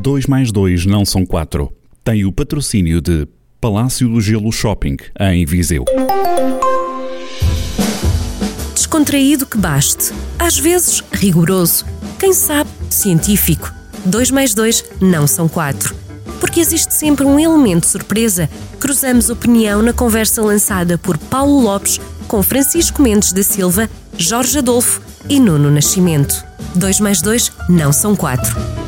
2 mais 2 não são 4. Tem o patrocínio de Palácio do Gelo Shopping, em Viseu. Descontraído que baste. Às vezes, rigoroso. Quem sabe, científico. 2 mais 2 não são 4. Porque existe sempre um elemento surpresa. Cruzamos opinião na conversa lançada por Paulo Lopes com Francisco Mendes da Silva, Jorge Adolfo e Nuno Nascimento. 2 mais 2 não são 4.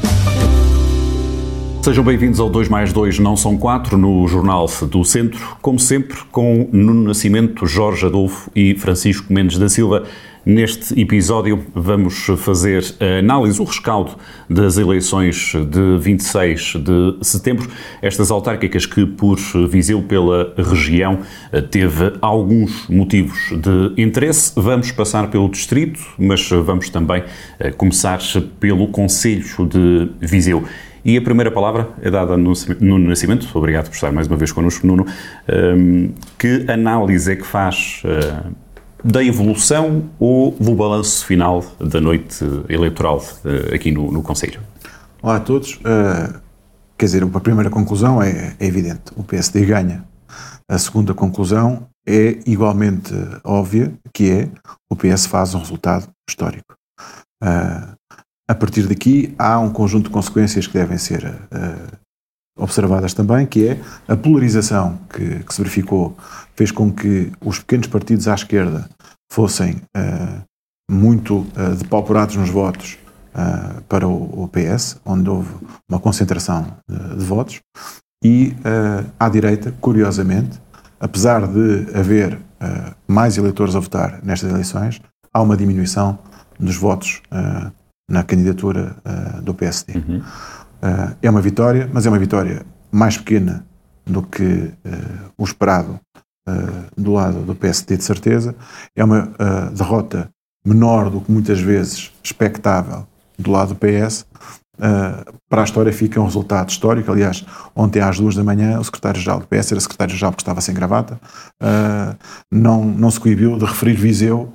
Sejam bem-vindos ao 2 mais 2 não são 4 no Jornal do Centro, como sempre com Nuno Nascimento, Jorge Adolfo e Francisco Mendes da Silva. Neste episódio vamos fazer a análise, o rescaldo das eleições de 26 de setembro, estas autárquicas que por Viseu pela região teve alguns motivos de interesse. Vamos passar pelo distrito, mas vamos também eh, começar pelo Conselho de Viseu. E a primeira palavra é dada no Nuno Nascimento, obrigado por estar mais uma vez connosco, Nuno. Um, que análise é que faz uh, da evolução ou do balanço final da noite eleitoral uh, aqui no, no Conselho? Olá a todos. Uh, quer dizer, a primeira conclusão é, é, evidente: o PSD ganha. A segunda conclusão é igualmente óbvia, que é o PS faz um resultado histórico. Uh, a partir daqui, há um conjunto de consequências que devem ser uh, observadas também, que é a polarização que, que, se verificou fez com que os pequenos partidos à esquerda fossem uh, muito uh, depauperados nos votos uh, para o, o, PS, onde houve uma concentração de, de votos, e à direita, curiosamente, apesar de haver mais eleitores a votar nestas eleições, há uma diminuição dos votos na candidatura uh, do PSD. Uhum. Uh, é uma vitória, mas é uma vitória mais pequena do que uh, o esperado do lado do PSD, de certeza. É uma derrota menor do que muitas vezes expectável do lado do PS. para a história fica um resultado histórico. Aliás, ontem às duas da manhã, o secretário-geral do PS era secretário-geral porque estava sem gravata, não, não se coibiu de referir Viseu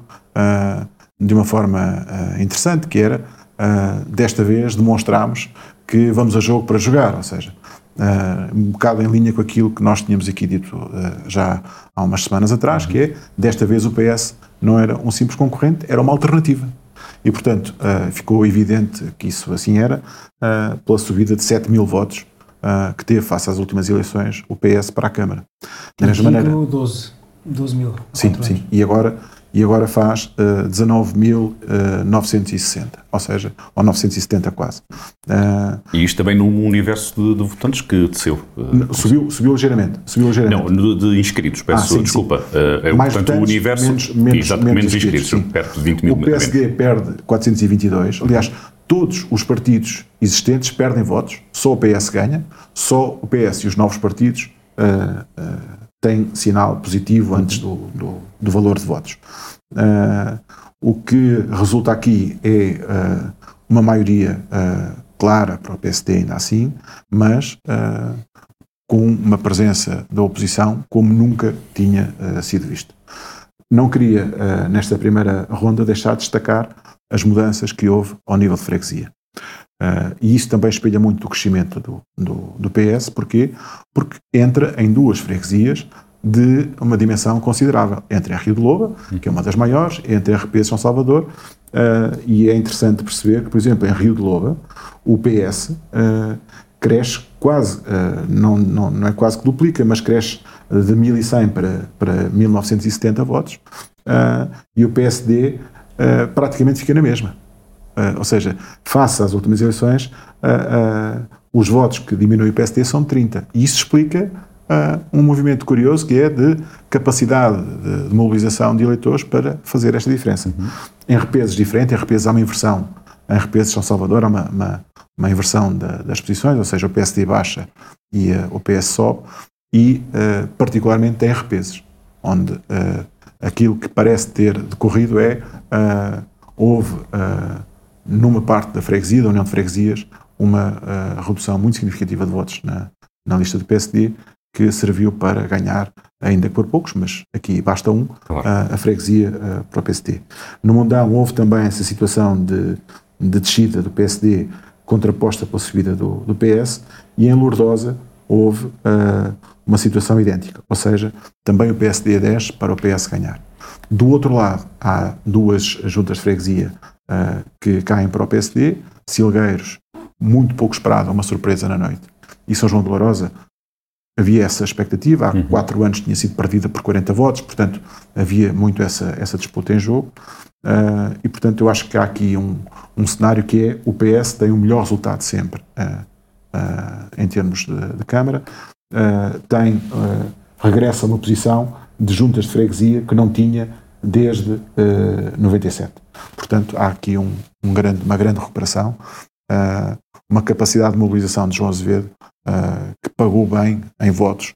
de uma forma interessante, que era uh, desta vez demonstramos que vamos a jogo para jogar, ou seja, uh, um bocado em linha com aquilo que nós tínhamos aqui dito uh, já há umas semanas atrás, que é, desta vez o PS não era um simples concorrente, era uma alternativa. E, portanto, ficou evidente que isso assim era, pela subida de 7 mil votos que teve face às últimas eleições o PS para a Câmara. Da mesma maneira. 12, 12 mil. Sim, sim. E agora e agora faz uh, 19.960, ou seja, ou 970 quase. Uh, e isto também num universo de, de votantes que desceu? Uh, subiu, subiu ligeiramente. Subiu ligeiramente. Não, de inscritos, peço ah, sim, desculpa. Sim. É, Mais portanto, votantes, o universo menos, menos, menos, menos inscritos, inscritos perto de 20 mil. O PSD perde 422, aliás, todos os partidos existentes perdem votos, só o PS ganha, só o PS e os novos partidos uh, uh, tem sinal positivo antes do, do, do valor de votos. Uh, o que resulta aqui é uh, uma maioria uh, clara para o PSD, ainda assim, mas com uma presença da oposição como nunca tinha sido visto. Não queria, nesta primeira ronda, deixar de destacar as mudanças que houve ao nível de freguesia. Uh, e isso também espelha muito o crescimento do, do, do, PS, porquê? Porque entra em duas freguesias de uma dimensão considerável, entre a Rio de Loba, que é uma das maiores, entre a RP São Salvador, uh, e é interessante perceber que, por exemplo, em Rio de Loba, o PS uh, cresce quase, não, não, não é quase que duplica, mas cresce de 1100 para, para 1970 votos, e o PSD praticamente fica na mesma. Uh, ou seja, face às últimas eleições, uh, uh, os votos que diminui o PSD são 30. E isso explica um movimento curioso que é de capacidade de, mobilização de eleitores para fazer esta diferença. Uhum. Em repesos diferentes, em repesos há uma inversão. Em repesos São Salvador há uma, uma, uma inversão da, das posições, ou seja, o PSD baixa e o PS sobe, e particularmente em repesos, onde aquilo que parece ter decorrido é houve numa parte da freguesia, da União de Freguesias, uma uh, redução muito significativa de votos na, na lista do PSD, que serviu para ganhar, ainda por poucos, mas aqui basta um, claro. uh, a freguesia uh, para o PSD. No Mundão houve também essa situação de, de descida do PSD contraposta pela subida do, do PS, e em Lourdosa houve uh, uma situação idêntica, ou seja, também o PSD é 10 para o PS ganhar. Do outro lado, há duas juntas de freguesia uh, que caem para o PSD, Silgueiros, muito pouco esperado, uma surpresa na noite, e São João de Lourosa, havia essa expectativa, há uhum. quatro anos tinha sido perdida por 40 votos, portanto havia muito essa, essa disputa em jogo, uh, e portanto eu acho que há aqui um, um cenário que é o PS tem o melhor resultado sempre uh, uh, em termos de, de Câmara, tem, regressa a uma posição de juntas de freguesia que não tinha desde uh, 97. Portanto, há aqui um, um grande, uma grande recuperação, uh, uma capacidade de mobilização de João Azevedo uh, que pagou bem em votos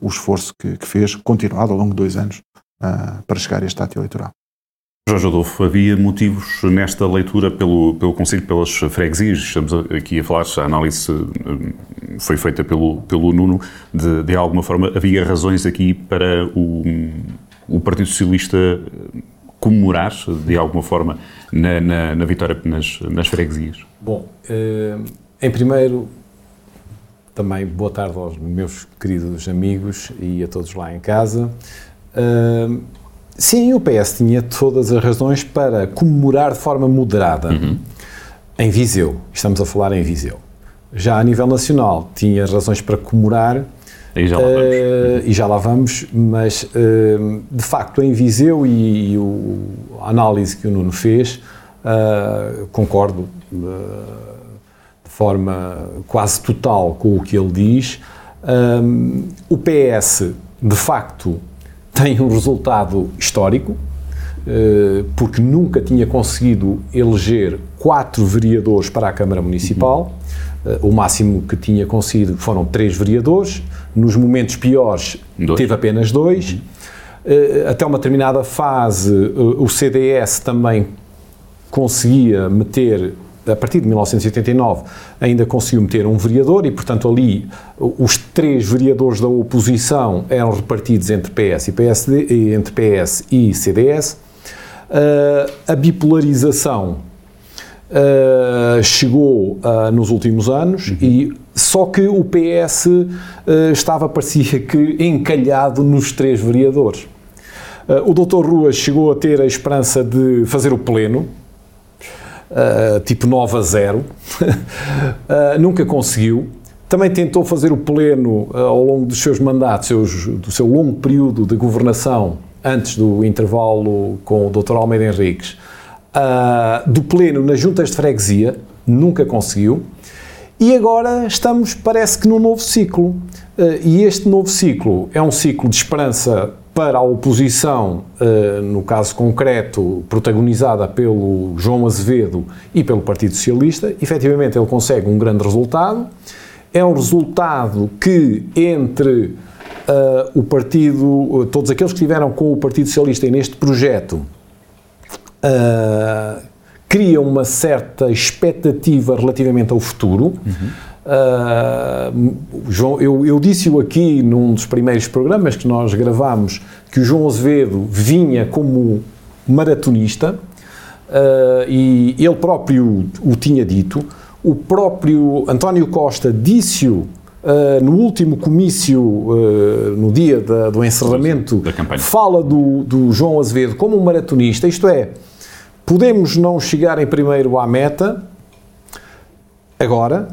o esforço que, que, fez, continuado ao longo de dois anos, para chegar a este ato eleitoral. Jorge Adolfo, havia motivos nesta leitura pelo, pelo Conselho, pelas freguesias, estamos aqui a falar, a análise foi feita pelo, pelo Nuno, de, de alguma forma havia razões aqui para o, o Partido Socialista comemorar, de alguma forma, na, na, na vitória nas, nas freguesias? Bom, eh, em primeiro, também boa tarde aos meus queridos amigos e a todos lá em casa. Uh, sim, o PS tinha todas as razões para comemorar de forma moderada uhum. em Viseu. Estamos a falar em Viseu. Já a nível nacional, tinha razões para comemorar. E já lá vamos. Uh, e já lá vamos, mas uh, de facto em Viseu e, e o, a análise que o Nuno fez, uh, concordo de forma quase total com o que ele diz. O PS, de facto, tem um resultado histórico, porque nunca tinha conseguido eleger quatro vereadores para a Câmara Municipal. Uh, o máximo que tinha conseguido foram três vereadores. Nos momentos piores, dois. teve apenas dois. Uhum. Uh, até uma determinada fase, o CDS também conseguia meter a partir de 1989, ainda conseguiu meter um vereador e, portanto, ali os três vereadores da oposição eram repartidos entre PS e PSD, entre PS e CDS. Uh, a bipolarização uh, chegou nos últimos anos uhum. e só que o PS estava, parecia que, encalhado nos três vereadores. o Dr. Ruas chegou a ter a esperança de fazer o pleno, uh, tipo 9 a 0. uh, nunca conseguiu. Também tentou fazer o pleno uh, ao longo dos seus mandatos, seus, do seu longo período de governação, antes do intervalo com o Dr. Almeida Henriques, do pleno nas juntas de freguesia, nunca conseguiu. E agora estamos, parece que, num novo ciclo. e este novo ciclo é um ciclo de esperança para a oposição, uh, no caso concreto, protagonizada pelo João Azevedo e pelo Partido Socialista, efetivamente ele consegue um grande resultado. É um resultado que, entre uh, o partido, uh, todos aqueles que estiveram com o Partido Socialista neste projeto, cria uma certa expectativa relativamente ao futuro. Uhum Uh, João, eu, eu disse-o aqui num dos primeiros programas que nós gravámos que o João Azevedo vinha como maratonista uh, e ele próprio o tinha dito. O próprio António Costa disse-o Uh, no último comício, uh, no dia da, do encerramento, fala do, do, João Azevedo como um maratonista, isto é, podemos não chegar em primeiro à meta agora,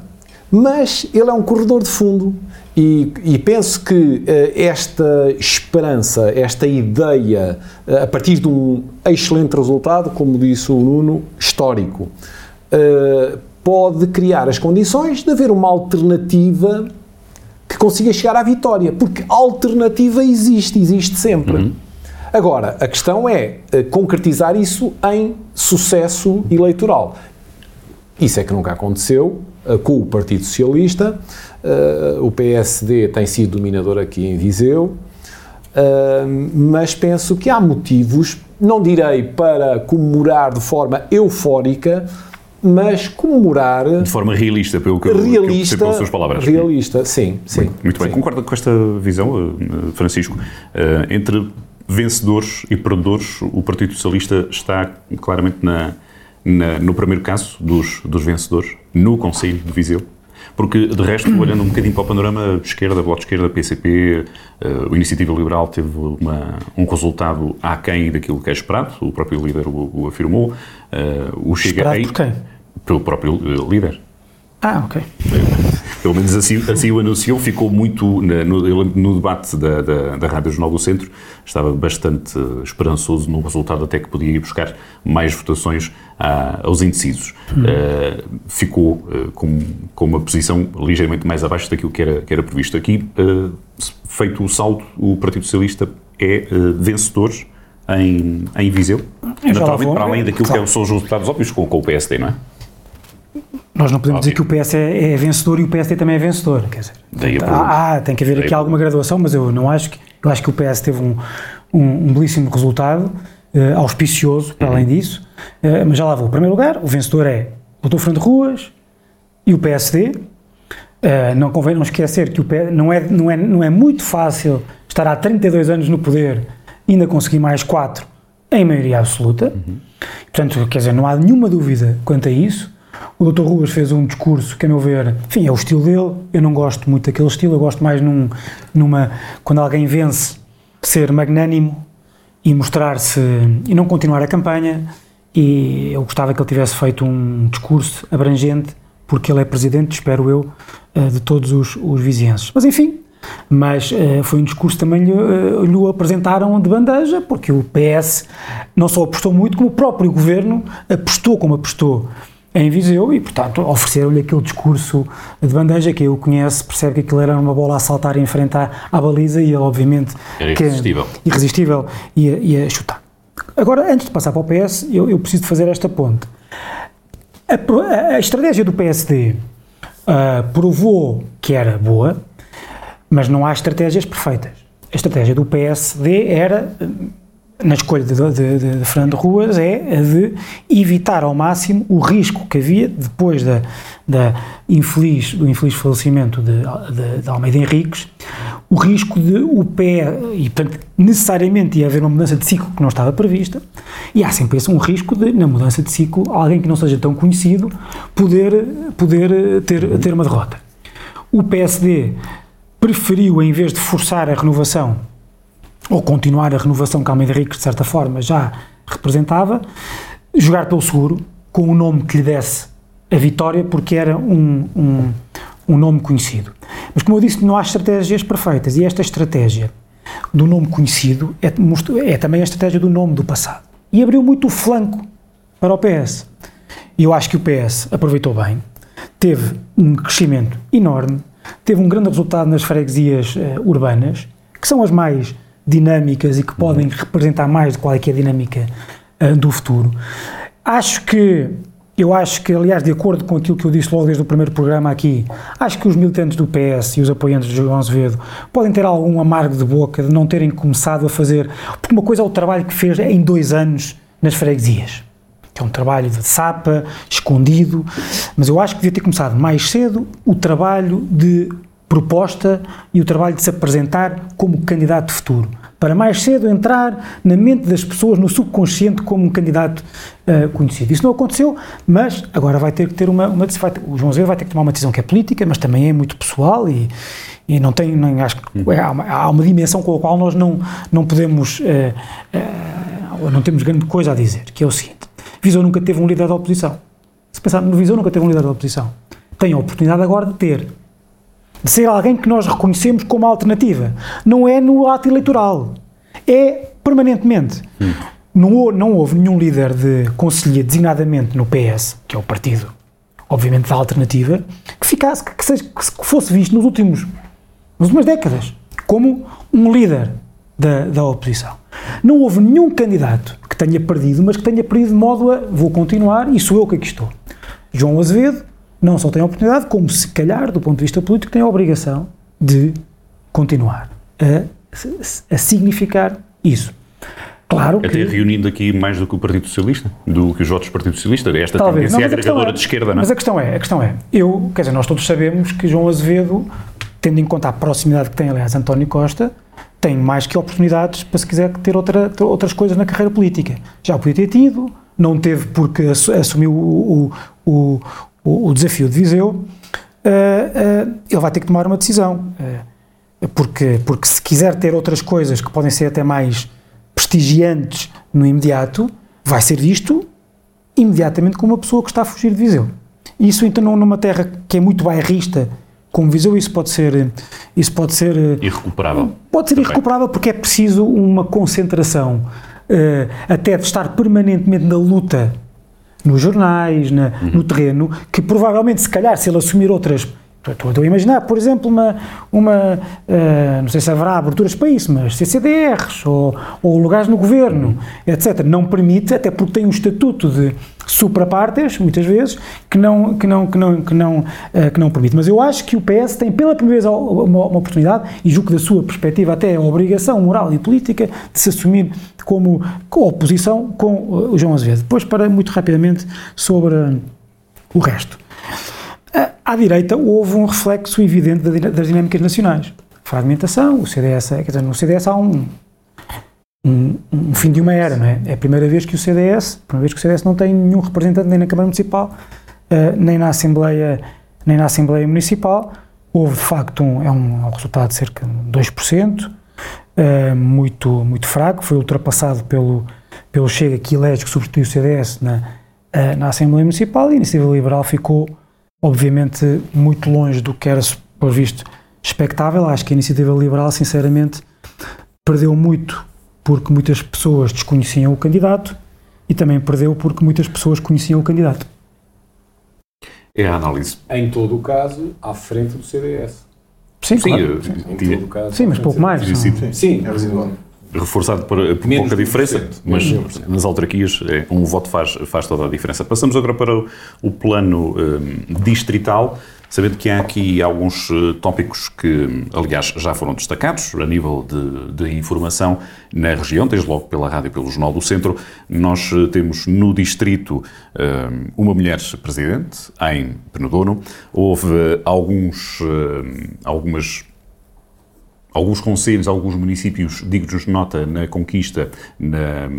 mas ele é um corredor de fundo e, e penso que uh, esta esperança, esta ideia, uh, a partir de um excelente resultado, como disse o Nuno, histórico, uh, pode criar as condições de haver uma alternativa que consiga chegar à vitória, porque alternativa existe, existe sempre. Uhum. Agora, a questão é concretizar isso em sucesso eleitoral. Isso é que nunca aconteceu uh, com o Partido Socialista. Uh, o PSD tem sido dominador aqui em Viseu, mas penso que há motivos, não direi para comemorar de forma eufórica, mas comemorar de forma realista, pelo que, realista, eu pelas suas palavras. Realista, sim, sim. Muito, muito bem. Sim. Concorda com esta visão, Francisco? entre vencedores e perdedores, o Partido Socialista está claramente na na, no primeiro caso dos, dos vencedores, no Conselho de Viseu? Porque, de resto, olhando um bocadinho para o panorama de esquerda, Bloco de Esquerda, PCP, uh, o Iniciativa Liberal teve uma, um resultado aquém daquilo que é esperado, o próprio líder o, o afirmou. Uh, o Chega esperado por quem? Pelo próprio uh, líder. Ah, ok. Pelo menos assim, assim o anunciou, ficou muito. No, no debate da, da, da Rádio Jornal do Centro, estava bastante esperançoso no resultado, até que podia ir buscar mais votações ah, aos indecisos. Hum. Uh, ficou uh, com, com uma posição ligeiramente mais abaixo daquilo que era, que era previsto. Aqui, uh, feito o saldo, o Partido Socialista é vencedor em, em Viseu, naturalmente, para além daquilo claro. que são os resultados óbvios com, com o PSD, não é? Nós não podemos Óbvio. dizer que o PS é, é, vencedor e o PSD também é vencedor, quer dizer. Daí ah, ah, tem que haver Daí aqui alguma graduação, mas eu não acho que eu acho que o PS teve um, um, um belíssimo resultado, uh, auspicioso, para uhum. além disso, uh, mas já lá vou. Em primeiro lugar, o vencedor é o Dr. Fernando Ruas e o PSD. Uh, eh, não convém não esquecer que o PS, não, é, não, é, não é muito fácil estar há 32 anos no poder e ainda conseguir mais 4 em maioria absoluta. Uhum. Portanto, quer dizer, não há nenhuma dúvida quanto a isso. O Dr. Ruas fez um discurso que, a meu ver, enfim, é o estilo dele. Eu não gosto muito daquele estilo, eu gosto mais num, numa. quando alguém vence, ser magnânimo e mostrar-se. e não continuar a campanha. E eu gostava que ele tivesse feito um discurso abrangente, porque ele é presidente, espero eu, eh, de todos os, os vizinhenses. Mas enfim, mas uh, foi um discurso também lhe, uh, lhe apresentaram de bandeja, porque o PS não só apostou muito, como o próprio governo apostou como apostou em Viseu e, portanto, ofereceram-lhe aquele discurso de bandeja que eu conheço, percebe que aquilo era uma bola a saltar em frente à, à baliza e ele, obviamente, era irresistível, que, irresistível ia, ia chutar. Agora, antes de passar para o PS, eu, eu preciso fazer esta ponte. A, a, a estratégia do PSD uh, ah, provou que era boa, mas não há estratégias perfeitas. A estratégia do PSD era na escolha de, de, de, Fernando Ruas é a de evitar ao máximo o risco que havia depois da, da infeliz, do infeliz falecimento de, de, de Almeida Henriques, o risco de o pé, e portanto necessariamente ia haver uma mudança de ciclo que não estava prevista, e há sempre esse um risco de, na mudança de ciclo, alguém que não seja tão conhecido poder, poder ter, ter uma derrota. O PSD preferiu, em vez de forçar a renovação ou continuar a renovação que Almeida Ricos, de certa forma, já representava, jogar pelo seguro, com um nome que lhe desse a vitória, porque era um, um, um nome conhecido. Mas, como eu disse, não há estratégias perfeitas, e esta estratégia do nome conhecido é, é também a estratégia do nome do passado. E abriu muito o flanco para o PS. E eu acho que o PS aproveitou bem, teve um crescimento enorme, teve um grande resultado nas freguesias uh, urbanas, que são as mais dinâmicas e que podem representar mais de qual é que é a dinâmica uh, do futuro. Acho que, eu acho que, aliás, de acordo com aquilo que eu disse logo desde o primeiro programa aqui, acho que os militantes do PS e os apoiantes de João Azevedo podem ter algum amargo de boca de não terem começado a fazer, porque uma coisa é o trabalho que fez em dois anos nas freguesias que é um trabalho de sapa, escondido, mas eu acho que devia ter começado mais cedo o trabalho de proposta e o trabalho de se apresentar como candidato de futuro, para mais cedo entrar na mente das pessoas, no subconsciente, como um candidato uh, conhecido. Isso não aconteceu, mas agora vai ter que ter uma, uma vai, o João Azevedo vai ter que tomar uma decisão que é política, mas também é muito pessoal e, e não tem, nem, acho que uhum. há, uma, há uma dimensão com a qual nós não, não podemos, uh, uh, não temos grande coisa a dizer, que é o seguinte, Visou nunca teve um líder da oposição. Se pensar no Visou nunca teve um líder da oposição. Tem a oportunidade agora de ter de ser alguém que nós reconhecemos como alternativa. Não é no ato eleitoral, é permanentemente. Hum. Não, não houve nenhum líder de conselheiro designadamente no PS, que é o partido, obviamente, da alternativa, que ficasse, que, seja, que fosse visto nos últimos, nas últimas décadas como um líder da, da oposição. Não houve nenhum candidato que tenha perdido, mas que tenha perdido de modo a vou continuar e sou eu que aqui estou. João Azevedo não só tem a oportunidade, como se calhar, do ponto de vista político, tem a obrigação de continuar a, a significar isso. Claro Até que... reunindo aqui mais do que o Partido Socialista, do que os outros Partidos Socialistas, esta Talvez. tendência não, agregadora é, de esquerda, não é? Mas a questão é, a questão é, eu, quer dizer, nós todos sabemos que João Azevedo, tendo em conta a proximidade que tem, aliás, António Costa, tem mais que oportunidades para se quiser ter outra, outras coisas na carreira política. Já o podia ter tido, não teve porque assumiu o, o, o, o desafio de Viseu, uh, uh, ele vai ter que tomar uma decisão. Uh, porque, porque se quiser ter outras coisas que podem ser até mais prestigiantes no imediato, vai ser visto imediatamente como uma pessoa que está a fugir de Viseu. Isso então numa terra que é muito bairrista, como Viseu, isso pode ser isso pode ser irrecuperável. Pode ser irrecuperável porque é preciso uma concentração uh, até de estar permanentemente na luta nos jornais, na, uhum. no terreno, que provavelmente, se calhar, se ele assumir outras Estou a imaginar, por exemplo, uma, uma uh, não sei se haverá aberturas para isso, mas CCDRs ou, ou lugares no governo, etc. Não permite, até porque tem um estatuto de suprapartes, muitas vezes, que não, que não, que não, que não, uh, que não permite. Mas eu acho que o PS tem pela primeira vez uma, uma oportunidade, e julgo da sua perspectiva até a obrigação moral e política, de se assumir como oposição com uh, o João Azevedo. Depois, para muito rapidamente sobre o resto. À direita houve um reflexo evidente das dinâmicas nacionais. Fragmentação, o CDS, quer dizer, no CDS há um, um, um, fim de uma era, não é? É a primeira vez que o CDS, primeira vez que o CDS não tem nenhum representante nem na Câmara Municipal, uh, nem na Assembleia, nem na Assembleia Municipal. Houve, de facto, um, é um, é um resultado de cerca de 2%, uh, muito, muito fraco, foi ultrapassado pelo, pelo Chega, que elege que substituiu o CDS na, uh, na Assembleia Municipal, e a Iniciativa Liberal ficou obviamente muito longe do que era, por visto, expectável. Acho que a iniciativa liberal, sinceramente, perdeu muito porque muitas pessoas desconheciam o candidato e também perdeu porque muitas pessoas conheciam o candidato. É a análise. Em todo o caso, à frente do CDS. Sim, sim, claro. sim. Em todo o caso, sim mas pouco mais. Sim, sim, é residual reforçado por, pouca diferença, mas nas autarquias é, um voto faz, faz toda a diferença. Passamos agora para o, o plano um, distrital, sabendo que há aqui alguns uh, tópicos que, aliás, já foram destacados a nível de, de, informação na região, desde logo pela rádio e pelo Jornal do Centro. Nós uh, temos no distrito um, uma mulher presidente, em Penedono. Houve alguns, uh, algumas alguns conselhos, alguns municípios dignos de nota na conquista, na,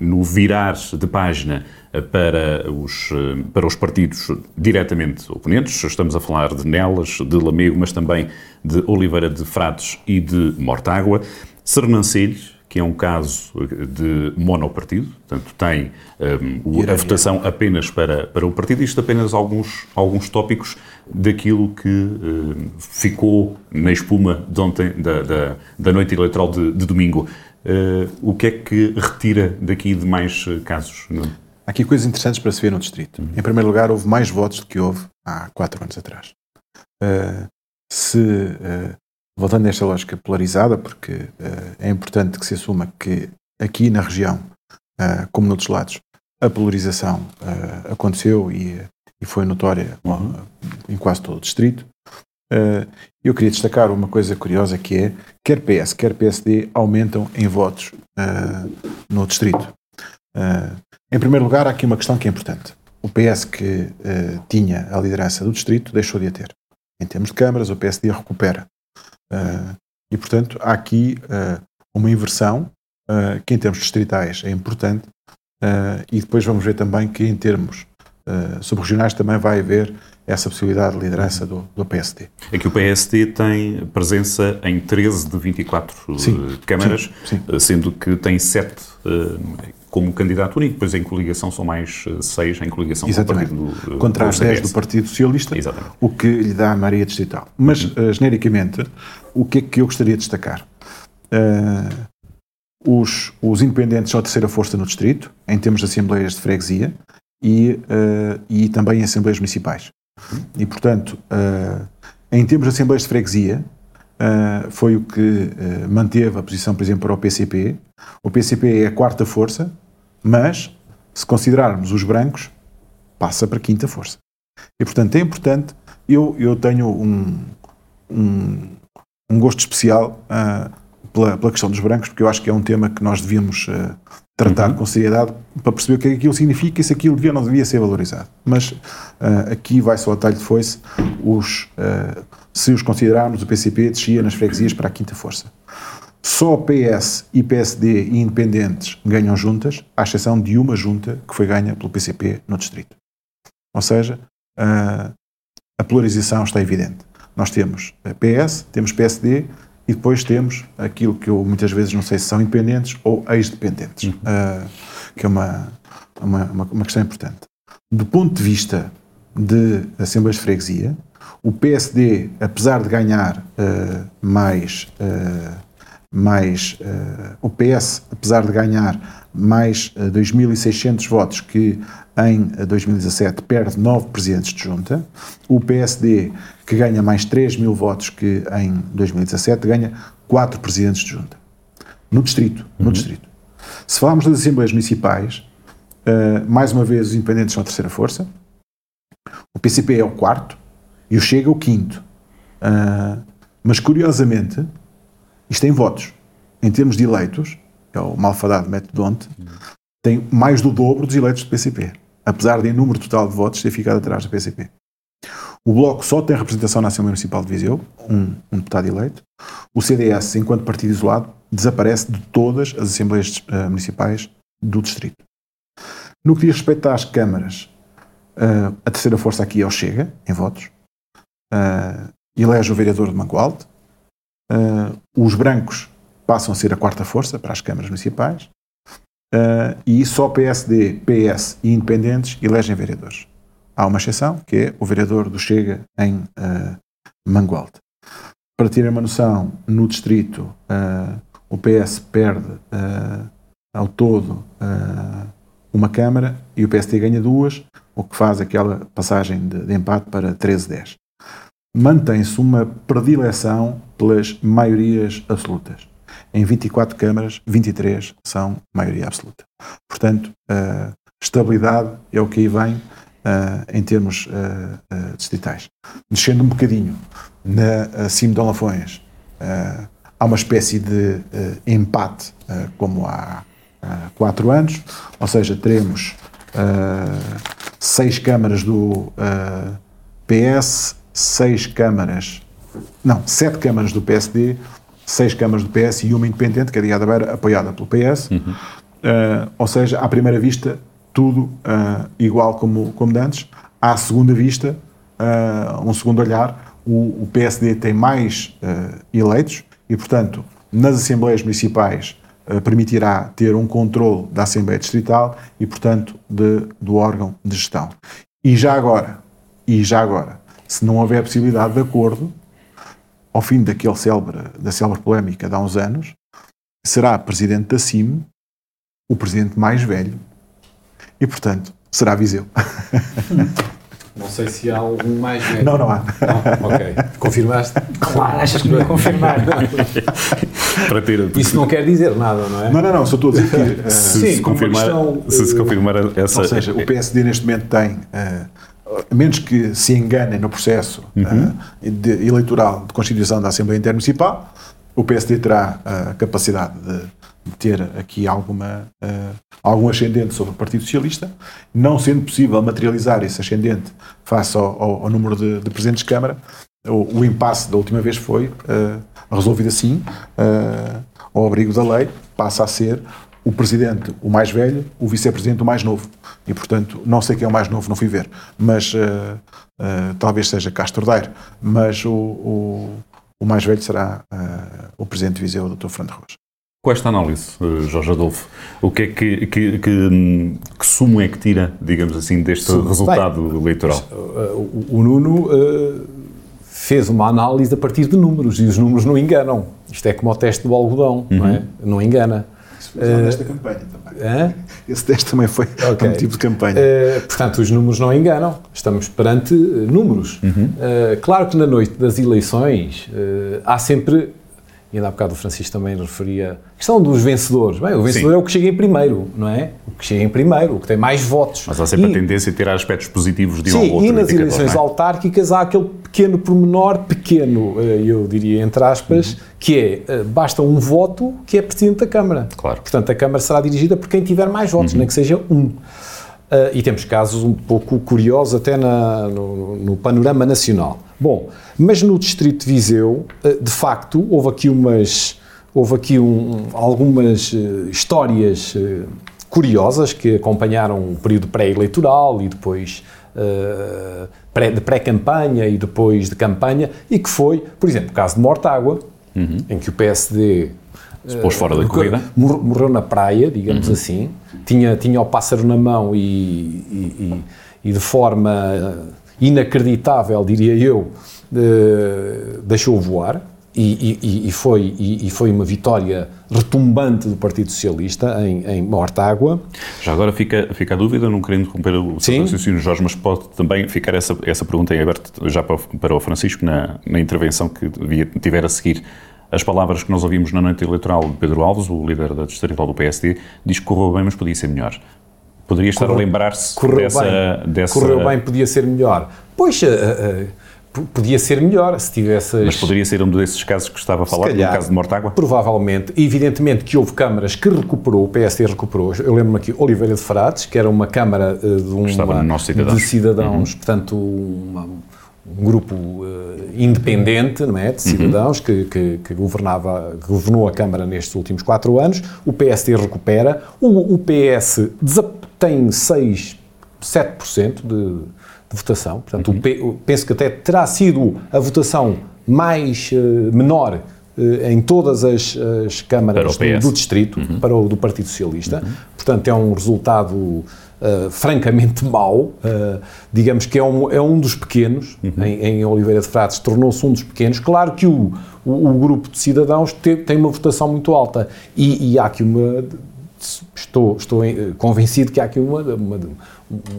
no virar de página para os, para os partidos diretamente oponentes. Estamos a falar de Nelas, de Lamego, mas também de Oliveira de Frades e de Mortágua. Sernancelho, que é um caso de monopartido, portanto tem um, a votação apenas para, para o partido, isto apenas alguns, alguns tópicos daquilo que um, ficou na espuma de ontem, da, da, da noite eleitoral de, de domingo. Uh, o que é que retira daqui de mais uh, casos? Há aqui coisas interessantes para se ver no distrito. Uhum. Em primeiro lugar, houve mais votos do que houve há quatro anos atrás. Uh, se voltando a esta lógica polarizada, porque uh, é importante que se assuma que aqui na região, uh, como noutros lados, a polarização uh, aconteceu e, e, foi notória uhum. em quase todo o distrito. eu queria destacar uma coisa curiosa que é, quer PS, quer PSD aumentam em votos no distrito. em primeiro lugar, há aqui uma questão que é importante. O PS que tinha a liderança do distrito deixou de a ter. Em termos de câmaras, o PSD recupera Uh, e, portanto, há aqui uh, uma inversão uh, que, em termos distritais, é importante. e depois vamos ver também que, em termos subregionais, também vai haver essa possibilidade de liderança do, do PSD. É que o PSD tem presença em 13 de 24 sim, câmaras, sim, sim. sendo que tem 7 como candidato único, depois em coligação são mais eh, seis em coligação Exatamente. com o Partido do, Contra as 10 do Partido Socialista, Exatamente. o que lhe dá a maioria distrital. Mas, uhum. uh, genericamente, o que é que eu gostaria de destacar? Uh, os, os independentes são a terceira força no distrito, em termos de assembleias de freguesia e, uh, e também em assembleias municipais. E, portanto, em termos de assembleias de freguesia, Uh, foi o que uh, manteve a posição, por exemplo, para o PCP. O PCP é a quarta força, mas, se considerarmos os brancos, passa para a quinta força. E, portanto, é importante. Eu, eu tenho um, um, um gosto especial uh, pela, pela, questão dos brancos, porque eu acho que é um tema que nós devíamos uh, tratar uhum. com seriedade para perceber o que é que aquilo significa e se aquilo devia ou não devia ser valorizado. Mas uh, aqui vai só a talho de foice, os, se os considerarmos, o PCP descia nas freguesias para a quinta força. Só PS e PSD e independentes ganham juntas, à exceção de uma junta que foi ganha pelo PCP no distrito. Ou seja, a polarização está evidente. Nós temos PS, temos PSD e depois temos aquilo que eu muitas vezes não sei se são independentes ou ex-dependentes, uhum. uh, que é uma, uma, uma, questão importante. Do ponto de vista de Assembleias de Freguesia, o PSD, apesar de ganhar uh, mais, uh, mais o PS, apesar de ganhar mais 2.600 votos que em 2017 perde nove presidentes de junta. O PSD, que ganha mais 3 mil votos que em 2017, ganha quatro presidentes de junta. No distrito. No uhum. distrito. Se falarmos das assembleias municipais, uh, mais uma vez os independentes são a terceira força, o PCP é o quarto e o Chega é o quinto. Uh, mas curiosamente, isto tem votos. Em termos de eleitos, é o malfadado método Donte, tem mais do dobro dos eleitos do PCP apesar de em número total de votos ter ficado atrás do PCP. O Bloco só tem representação na Assembleia Municipal de Viseu, um, um, deputado eleito. O CDS, enquanto partido isolado, desaparece de todas as Assembleias uh, Municipais do Distrito. No que diz respeito às câmaras, uh, a terceira força aqui é o Chega, em votos. Uh, elege o vereador de Mangualde. Uh, os brancos passam a ser a quarta força para as câmaras municipais. Uh, e só PSD, PS e independentes elegem vereadores. Há uma exceção, que é o vereador do Chega em uh, Mangualde. Para terem uma noção, no distrito uh, o PS perde ao todo uma Câmara e o PSD ganha duas, o que faz aquela passagem de, de empate para 13-10. Mantém-se uma predileção pelas maiorias absolutas. Em 24 câmaras, 23 são maioria absoluta. Portanto, uh, estabilidade é o que aí vem uh, em termos uh, distritais. Descendo um bocadinho na acima de Lafões, há uma espécie de empate, como há, quatro anos, ou seja, teremos seis câmaras do PS, seis câmaras, não, sete câmaras do PSD, seis câmaras do PS e uma independente, que é de Beira, apoiada pelo PS. Uhum. Uh, ou seja, à primeira vista, tudo uh, igual como, como de antes. À segunda vista, uh, um segundo olhar, o, o PSD tem mais eleitos e, portanto, nas assembleias municipais permitirá ter um controle da Assembleia Distrital e, portanto, de, do órgão de gestão. E já agora, e já agora, se não houver possibilidade de acordo, ao fim daquele célebre, da célebre polémica de há uns anos, será presidente da CIM o presidente mais velho e, portanto, será Viseu. Não sei se há algum mais velho. Não, não há. Não, ok. Confirmaste? Claro, achas que me ia confirmar. Para ter... Isso não quer dizer nada, não é? Não, não, não. Só estou a dizer que. Uh, se, Sim, se, confirmar, questão, se, se confirmar essa. Ou seja, o PSD neste momento tem. Uh, a menos que se enganem no processo uhum. uh, de, eleitoral de constituição da Assembleia Intermunicipal, o PSD terá a capacidade de, ter aqui alguma, uh, algum ascendente sobre o Partido Socialista, não sendo possível materializar esse ascendente face ao, ao, ao número de, de, presidentes de Câmara, o, o, impasse da última vez foi uh, resolvido assim, ao abrigo da lei, passa a ser o presidente o mais velho, o vice-presidente o mais novo. E, portanto, não sei quem é o mais novo, não fui ver, mas uh, uh, talvez seja Castro Daire, mas o, o, o mais velho será uh, o presidente de Viseu, o Dr. Fernando Rocha. Com esta análise, Jorge Adolfo, o que é que, que, que, que sumo é que tira, digamos assim, deste Sim, resultado bem, eleitoral? O, o Nuno fez uma análise a partir de números e os números não enganam. Isto é como o teste do algodão, uhum. não é? Não engana. Uh, nesta campanha também. Uh? Esse teste também foi okay. um tipo de campanha. Uh, portanto, os números não enganam. Estamos perante números. Uhum. claro que na noite das eleições há sempre e ainda há bocado o Francisco também referia a questão dos vencedores. Bem, o vencedor Sim. é o que chega em primeiro, não é? O que chega em primeiro, o que tem mais votos. Mas há sempre e, a tendência a ter aspectos positivos de um Sim, ou outro e nas eleições é? autárquicas há aquele pequeno pormenor, pequeno, eh, eu diria entre aspas, uhum. que é, eh, basta um voto que é Presidente da Câmara. Claro. Portanto, a Câmara será dirigida por quem tiver mais votos, uhum. nem que seja um. Uh, e temos casos um pouco curiosos até na, no, no, panorama nacional. Bom, mas no distrito de Viseu, uh, de facto, houve aqui umas, houve aqui um, algumas uh, histórias curiosas que acompanharam o período pré-eleitoral e depois pré, de pré-campanha e depois de campanha, e que foi, por exemplo, o caso de Mortágua, uhum. em que o PSD se pôs fora da corrida. Morreu na praia, digamos uhum. assim. Tinha, tinha o pássaro na mão e, e, e de forma inacreditável, diria eu, deixou voar. E, e, e, foi, e, foi uma vitória retumbante do Partido Socialista em, em Mortágua. Já agora fica, fica a dúvida, não querendo interromper o seu raciocínio, Jorge, mas pode também ficar essa, essa pergunta em aberto já para, para o Francisco na, na intervenção que devia, tiver a seguir. As palavras que nós ouvimos na noite eleitoral de Pedro Alves, o líder da distrital do PSD, diz que correu bem, mas podia ser melhor. Poderia estar correu, a lembrar-se dessa, bem, dessa... Correu bem, podia ser melhor. Pois... Uh, uh, podia ser melhor se tivesse. Mas poderia ser um desses casos que estava a falar, calhar, no caso de Mortágua? Provavelmente. Evidentemente que houve câmaras que recuperou, o PSD recuperou. Eu lembro-me aqui Oliveira de Frades, que era uma câmara uh, de, uma, cidadãos. de cidadãos, uhum. portanto, uma, um grupo uh, independente, não é, de cidadãos uhum. que, que, que, governava, que governou a Câmara nestes últimos quatro anos. O PSD recupera. O, o PS tem 6, 7% de de votação. Portanto, uhum. penso que até terá sido a votação mais uh, menor uh, em todas as, as câmaras do, do, distrito uhum. para o do Partido Socialista. Uhum. Portanto, é um resultado uh, francamente mau. digamos que é um, é um dos pequenos. Uhum. Em, em, Oliveira de Frades tornou-se um dos pequenos. Claro que o, o, o grupo de cidadãos te, tem uma votação muito alta e, e há aqui uma estou, estou convencido que há aqui uma, uma,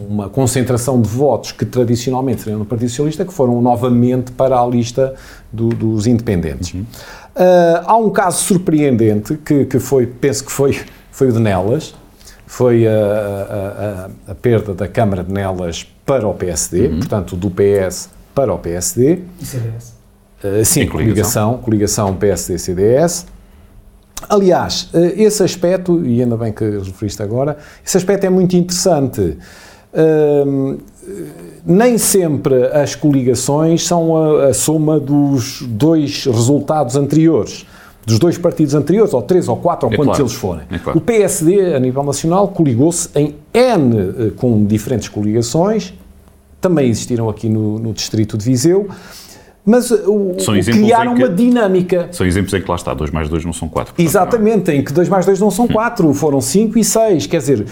uma concentração de votos que tradicionalmente seriam no Partido Socialista, que foram novamente para a lista do, dos independentes. Uhum. Uh, há um caso surpreendente que, que foi, penso que foi, foi o de Nelas, foi a, a, a, a perda da Câmara de Nelas para o PSD, uhum. portanto, do PS para o PSD. E CDS? Uh, sim, coligação, coligação PSD-CDS. Aliás, uh, esse aspecto, e ainda bem que referiste agora, esse aspecto é muito interessante nem sempre as coligações são a, a, soma dos dois resultados anteriores, dos dois partidos anteriores, ou três, ou quatro, ou é quantos claro. eles forem. É claro. O PSD, a nível nacional, coligou-se em N eh, com diferentes coligações, também existiram aqui no, no distrito de Viseu, mas uh, o, o criar uma dinâmica. São exemplos em que lá está, 2 mais 2 não são 4. Exatamente, em que 2 mais 2 não são 4, hum. foram 5 e 6. Quer dizer, uh, uh,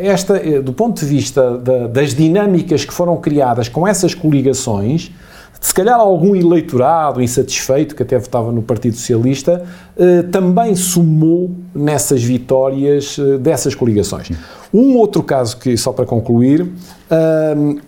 esta, do ponto de vista da, das dinâmicas que foram criadas com essas coligações, se calhar algum eleitorado insatisfeito, que até votava no Partido Socialista, também somou nessas vitórias dessas coligações. Um outro caso, que só para concluir,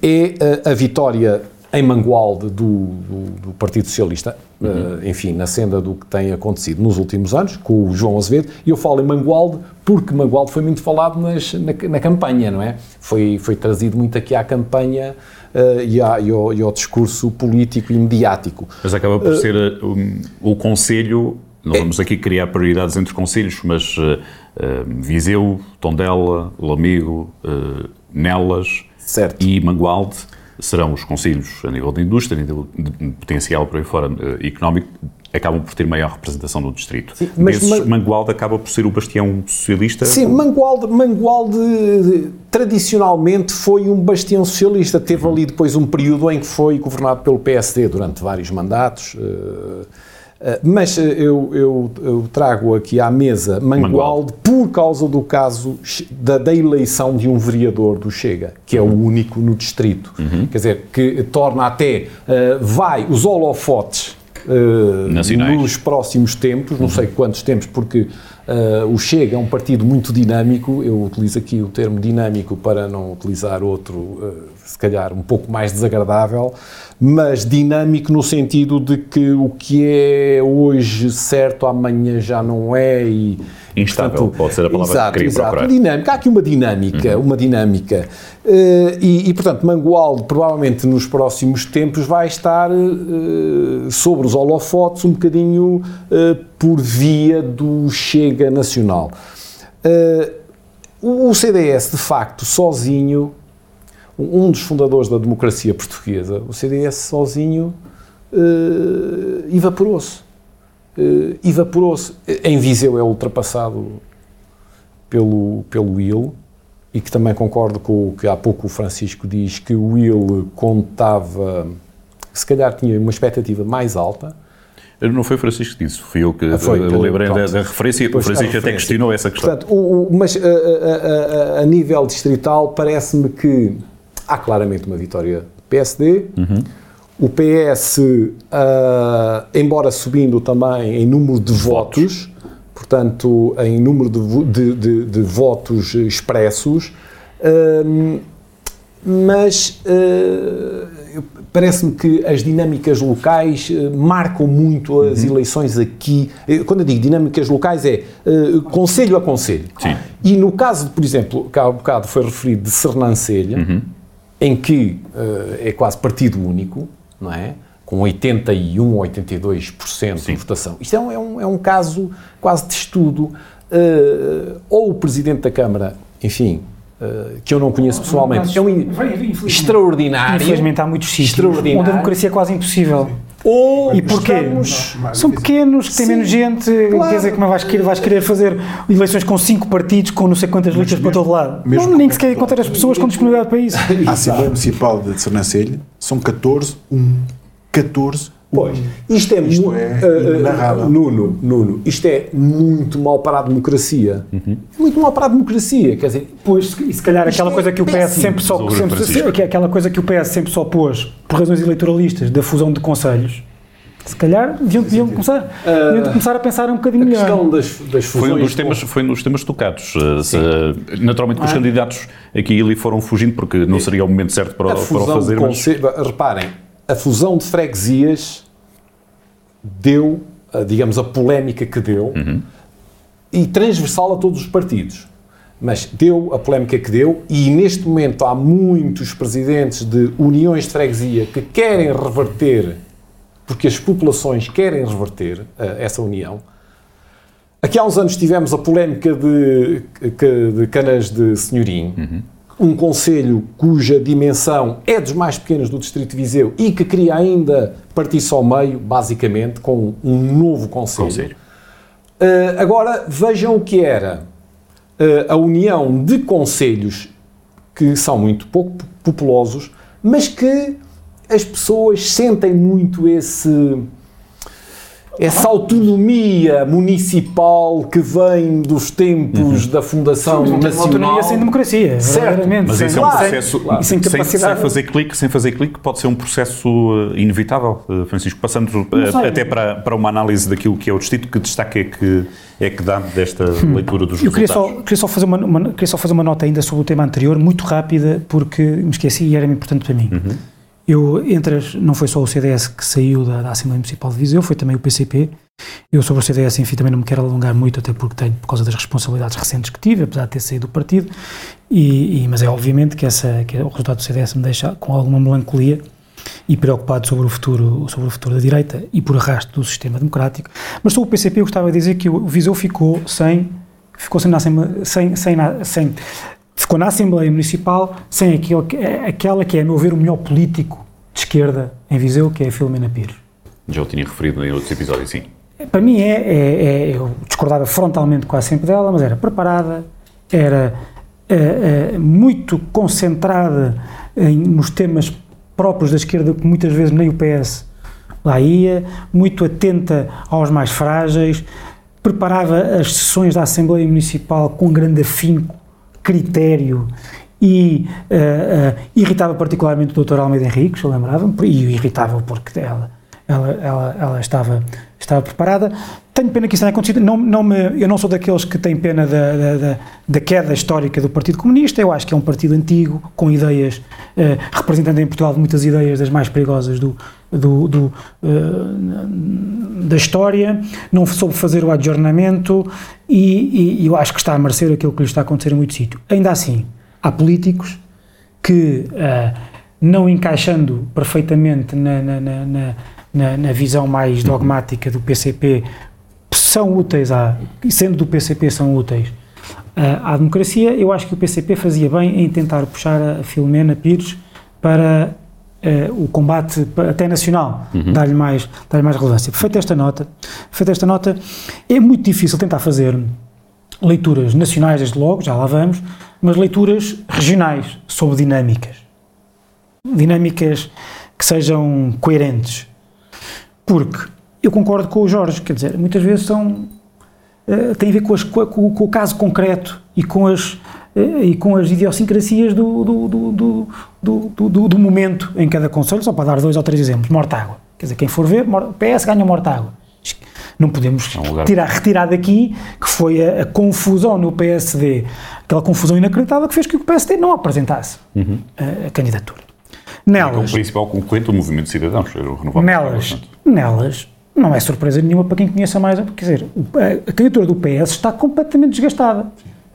é a vitória em Mangualde do, do, do Partido Socialista, uhum. uh, enfim, na senda do que tem acontecido nos últimos anos, com o João Azevedo, e eu falo em Mangualde porque Mangualde foi muito falado nas, na, na, campanha, não é? Foi, foi trazido muito aqui à campanha uh, e, à, e, ao, e, ao, discurso político e mediático. Mas acaba por uh, ser um, o Conselho, não é, vamos aqui criar prioridades entre conselhos, mas Viseu, Tondela, Lamigo, Nelas certo. e Mangualde serão os conselhos a nível de indústria, a nível de potencial por aí fora uh, económico, acabam por ter maior representação no distrito. Sim, mas Desses, Mangualde acaba por ser o bastião socialista? Sim, Mangualde, Mangualde tradicionalmente foi um bastião socialista. Teve ali depois um período em que foi governado pelo PSD durante vários mandatos. Uh, eh, mas eh, eu, eu, eu, trago aqui à mesa Mangualde, por causa do caso da, da, eleição de um vereador do Chega, que é o único no distrito. Uhum. Quer dizer, que torna até, uh, vai os holofotes uh, nos próximos tempos, não uhum. sei quantos tempos, porque uh, o Chega é um partido muito dinâmico, eu utilizo aqui o termo dinâmico para não utilizar outro, se calhar um pouco mais desagradável, mas dinâmico no sentido de que o que é hoje certo amanhã já não é e instável portanto, pode ser a palavra exato, que queria exato, procurar. dinâmica, há aqui uma dinâmica, uhum. uma dinâmica uh, e, e, portanto Mangualde provavelmente nos próximos tempos vai estar uh, sobre os holofotes um bocadinho uh, por via do Chega Nacional. o CDS de facto sozinho um dos fundadores da democracia portuguesa, o CDS sozinho uh, evaporou-se. uh, evaporou-se. Em Viseu é ultrapassado pelo, pelo Will, e que também concordo com o que há pouco o Francisco diz, que o Will contava, se calhar tinha uma expectativa mais alta, não foi o Francisco que disse, fui eu que ah, foi, lembrei da, da, referência, o Francisco até questionou essa questão. Portanto, o, o, mas a, a, a, a, nível distrital parece-me que há claramente uma vitória do PSD, uhum. o PS, uh, ah, embora subindo também em número de votos, votos portanto, em número de, de, de, de votos expressos, uh, mas uh, parece-me que as dinâmicas locais marcam muito as uhum. eleições aqui. Quando eu digo dinâmicas locais, é conselho a conselho. Sim. E no caso, por exemplo, que há um bocado foi referido de Sernancelha, uhum. Em que é quase partido único, não é? com 81 ou 82% Sim. de votação. Isto é um, é, um, é um caso quase de estudo. Uh, ou o Presidente da Câmara, enfim, uh, que eu não conheço pessoalmente, é um extraordinário. Infelizmente há muitos sítios onde a democracia é quase impossível. Ou e porquê? São pequenos, que têm menos gente, claro. quer dizer, como é vais querer, vais querer fazer eleições com cinco partidos, com não sei quantas listas para todo lado? Mesmo não, nem sequer encontrar as pessoas com disponibilidade para isso. A Assembleia Municipal de Sernancelha são 14, 1 14 Pois, isto é, isto mu- é uh, Nuno, Nuno, isto é muito mal para a democracia. Uhum. Muito mal para a democracia, quer dizer... Pois, e se calhar aquela é coisa que o PS sempre só... Sempre, aquela coisa que o PS sempre só pôs, por razões eleitoralistas, da fusão de conselhos, se calhar deviam, deviam, começar, deviam começar a pensar um bocadinho melhor. A questão das, das foi um dos temas Foi um dos temas tocados. Uh, naturalmente que ah. os candidatos aqui e ali foram fugindo porque não seria o momento certo para, para o fazer. Mas... Reparem, a fusão de freguesias deu, digamos, a polémica que deu uhum. e transversal a todos os partidos. Mas deu a polémica que deu e neste momento há muitos presidentes de uniões de freguesia que querem reverter, porque as populações querem reverter uh, essa união. Aqui há uns anos tivemos a polémica de, de canas de senhorim. Uhum um conselho cuja dimensão é dos mais pequenos do Distrito de Viseu e que queria ainda partir-se ao meio, basicamente, com um novo conselho. conselho. Uh, agora, vejam o que era uh, a união de conselhos que são muito pouco populosos, mas que as pessoas sentem muito esse essa autonomia municipal que vem dos tempos uhum. da Fundação Sim, Nacional. autonomia sem democracia, certo. Mas isso é um processo, claro. sem, sem, sem, fazer clique, sem fazer clique, pode ser um processo uh, inevitável, uh, Francisco. Passando uh, até para, para uma análise daquilo que é o distrito, que destaque é que, é que dá desta hum. leitura dos Eu queria só, queria, só fazer uma, uma, queria só fazer uma nota ainda sobre o tema anterior, muito rápida, porque me esqueci e era importante para mim. Uhum. Eu, entre as, não foi só o CDS que saiu da, da, Assembleia Municipal de Viseu, foi também o PCP. Eu sobre o CDS, enfim, também não me quero alongar muito, até porque tenho, por causa das responsabilidades recentes que tive, apesar de ter saído do partido, e, e mas é obviamente que, essa, que o resultado do CDS me deixa com alguma melancolia e preocupado sobre o futuro, sobre o futuro da direita e por arrasto do sistema democrático. Mas sobre o PCP eu gostava de dizer que o Viseu ficou sem ficou sem, sem, sem, sem ficou na Assembleia Municipal sem aquele, aquela que é, a meu ver, o melhor político de esquerda em Viseu, que é a Filomena Pires. Já o tinha referido em outros episódios, sim. Para mim é, é, é eu discordava frontalmente quase sempre dela, mas era preparada, era é, muito concentrada em, nos temas próprios da esquerda, que muitas vezes nem o PS lá ia, muito atenta aos mais frágeis, preparava as sessões da Assembleia Municipal com grande afinco, critério e uh, uh, irritava particularmente o Dr. Almeida Henriques, eu lembrava-me, e irritava porque ela, ela, ela, ela estava, estava preparada. Tenho pena que isso tenha acontecido. Não, não me, eu não sou daqueles que têm pena da, da, da, da, queda histórica do Partido Comunista. Eu acho que é um partido antigo, com ideias, uh, representando em Portugal muitas ideias das mais perigosas do, do, do uh, da história. Não soube fazer o adjornamento e, e, eu acho que está a merecer aquilo que lhe está a acontecer em muito sítio. Ainda assim, há políticos que, uh, não encaixando perfeitamente na, na, na, na, na visão mais dogmática do PCP, são úteis, à, sendo do PCP, são úteis uh, à democracia, eu acho que o PCP fazia bem em tentar puxar a Filomena Pires para o combate até nacional, uhum. dar-lhe mais, dar mais relevância. Feita esta nota, feita esta nota, é muito difícil tentar fazer leituras nacionais, desde logo, já lá vamos, mas leituras regionais sobre dinâmicas. Dinâmicas que sejam coerentes. Porque eu concordo com o Jorge, quer dizer, muitas vezes são. Uh, tem a ver com, as, com, com, o caso concreto e com as, uh, e com as idiosincrasias do, do, do, do, do, do momento em cada conselho, só para dar dois ou três exemplos. Mortágua. Quer dizer, quem for ver, PS ganha Mortágua. Não podemos é tirar, retirar daqui que foi a, a, confusão no PSD, aquela confusão inacreditável que fez que o PSD não apresentasse uhum. a, a, candidatura. Nelas. O principal concorrente do Movimento de Cidadãos, o Nelas, nelas, não é surpresa nenhuma para quem conheça mais, quer dizer, a, candidatura do PS está completamente desgastada.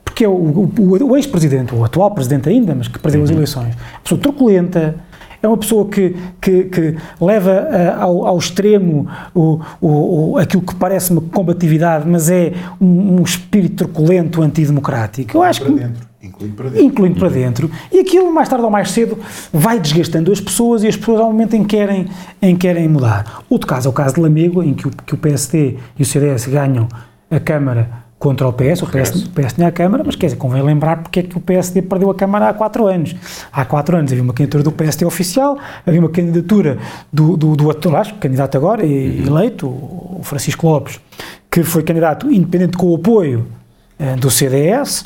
Porque é o, o, o ex-presidente, o atual presidente ainda, mas que perdeu uhum. as eleições, pessoa truculenta, é uma pessoa que, que, que leva uh, ao, ao, extremo o, o, o, aquilo que parece uma combatividade, mas é um, um espírito truculento antidemocrático. Eu acho que. Dentro. Incluindo para dentro. Incluindo para dentro. E aquilo, mais tarde ou mais cedo, vai desgastando as pessoas e as pessoas, ao momento em que querem, em que querem mudar. Outro caso é o caso de Lamego, em que o, que o PSD e o CDS ganham a Câmara contra o PS, o PS, o PS tinha a Câmara, mas quer dizer, convém lembrar porque é que o PSD perdeu a Câmara há quatro anos. Há quatro anos havia uma candidatura do PSD oficial, havia uma candidatura do, do, do atual, candidato agora, eleito, o Francisco Lopes, que foi candidato independente com o apoio do CDS, uh,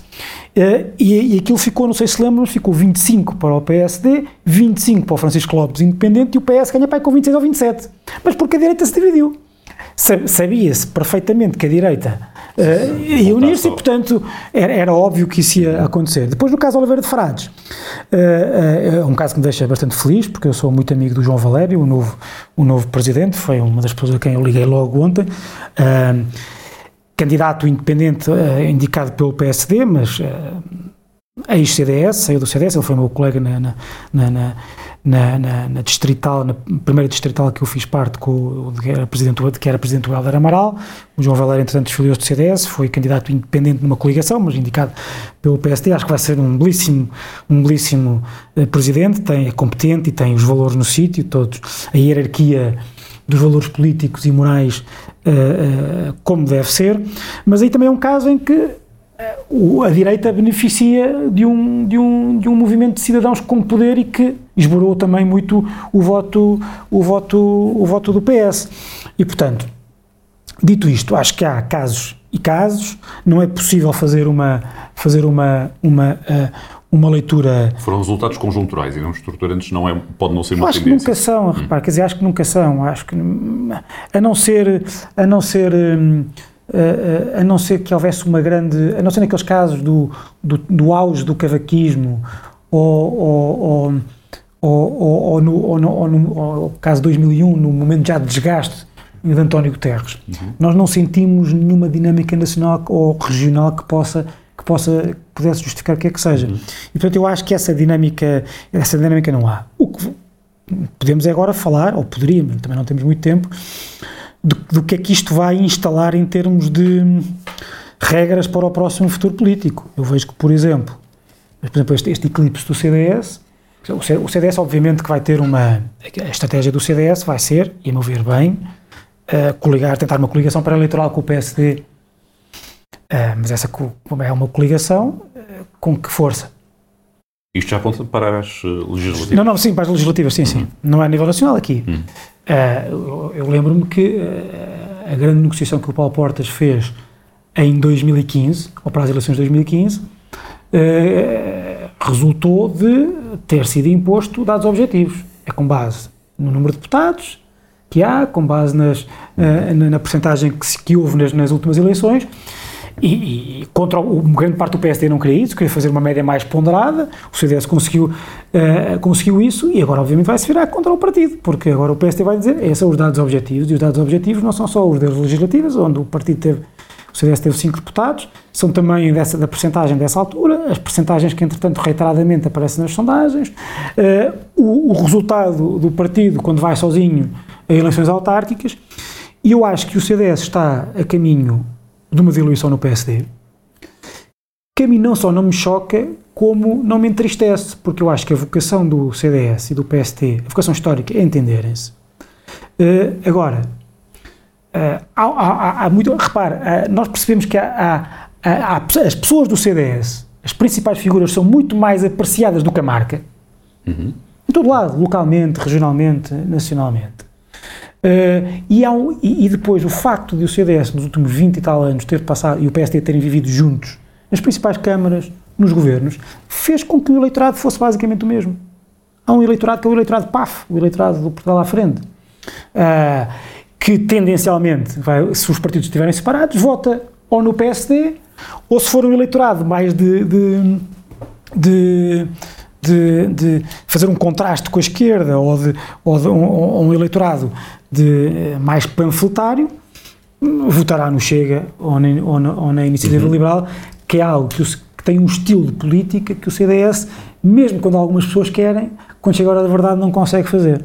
e, e aquilo ficou, não sei se lembram, ficou 25 para o PSD, 25 para o Francisco Lopes independente, e o PS ganha para aí com 26 ou 27. Mas porque a direita se dividiu. Sabia-se perfeitamente que a direita uh, ia unir-se e, portanto, era, era, óbvio que isso ia acontecer. Depois, no caso Oliveira de Frades, uh, uh, é um caso que me deixa bastante feliz, porque eu sou muito amigo do João Valério, o novo, o novo presidente, foi uma das pessoas a quem eu liguei logo ontem. Candidato independente indicado pelo PSD, mas ex-CDS, saiu do CDS, ele foi meu colega na, na, na, na, na, distrital, na primeira distrital que eu fiz parte, com, de, que era presidente, de que era presidente do Helder Amaral. O João Valério, entretanto, desfiliou-se do CDS, foi candidato independente numa coligação, mas indicado pelo PSD. Acho que vai ser um belíssimo, um belíssimo uh, presidente, tem, é competente e tem os valores no sítio, todos, a hierarquia dos valores políticos e morais uh, uh, como deve ser. Mas aí também é um caso em que a direita beneficia de um, de, um, de um movimento de cidadãos com poder e que esborou também muito o voto, o voto, o voto do PS. E, portanto, dito isto, acho que há casos e casos, não é possível fazer uma, fazer uma, uma, uma leitura... Foram resultados conjunturais e não estruturantes, não é, pode não ser uma acho tendência. Acho que nunca são, hum. repare, quer dizer, acho que nunca são, acho que, a não ser, a não ser... Um, Uh, a não ser que houvesse uma grande, a não ser naqueles casos do, do, do auge do cavaquismo ou, ou, ou, ou, no, ou, no, ou no ou caso 2001, no momento já de desgaste de António Guterres, uhum. nós não sentimos nenhuma dinâmica nacional ou regional que possa que possa pudesse justificar o que é que seja. Uhum. E portanto eu acho que essa dinâmica essa dinâmica não há. O que podemos agora falar, ou poderíamos, também não temos muito tempo, do, do que é que isto vai instalar em termos de regras para o próximo futuro político. Eu vejo que, por exemplo, por exemplo este, este eclipse do CDS, o CDS obviamente que vai ter uma, a estratégia do CDS vai ser, e a meu ver bem, uh, coligar, tentar uma coligação pré-eleitoral com o PSD, uh, eh, mas essa é uma coligação uh, com que força? Isto já aponta para as legislativas? Não, não, sim, para as legislativas, sim, uhum. sim. Não é a nível nacional aqui. Uhum. Uh, eu lembro-me que a grande negociação que o Paulo Portas fez em 2015, ou para as eleições de 2015, uh, resultou de ter sido imposto dados objetivos. É com base no número de deputados que há, com base nas, na, na percentagem que, que houve nas, nas últimas eleições, e, e, contra o, grande parte do PSD não queria isso, queria fazer uma média mais ponderada, o CDS conseguiu, uh, conseguiu isso e agora obviamente vai se virar contra o partido, porque agora o PSD vai dizer, esses são os dados objetivos, e os dados objetivos não são só os das legislativas, onde o partido teve, o CDS teve cinco deputados, são também dessa, da percentagem dessa altura, as percentagens que entretanto reiteradamente aparecem nas sondagens, uh, o, o resultado do partido quando vai sozinho a eleições autárquicas, e eu acho que o CDS está a caminho de uma diluição no PSD. que a mim não só não me choca, como não me entristece, porque eu acho que a vocação do CDS e do PST, a vocação histórica, é entenderem-se. Uh, agora, uh, há, há, há, muito. Repare, uh, nós percebemos que há, há, as pessoas do CDS, as principais figuras, são muito mais apreciadas do que a marca. Uhum. Em todo lado, localmente, regionalmente, nacionalmente. E, um, e, e depois o facto de o CDS, nos últimos 20 e tal anos, ter passado, e o PST terem vivido juntos nas principais câmaras, nos governos, fez com que o eleitorado fosse basicamente o mesmo. Há um eleitorado que é o eleitorado PAF, o eleitorado do Portugal à frente, uh, que tendencialmente, vai, se os partidos estiverem separados, vota ou no PSD, ou se for um eleitorado mais de, de, de de, de, fazer um contraste com a esquerda ou, de, ou, de, um, um, eleitorado de, mais panfletário, votará no Chega ou na, ou na, ou na Iniciativa uhum. Liberal, que é algo que, o, que, tem um estilo de política que o CDS, mesmo quando algumas pessoas querem, quando chega a hora da verdade não consegue fazer.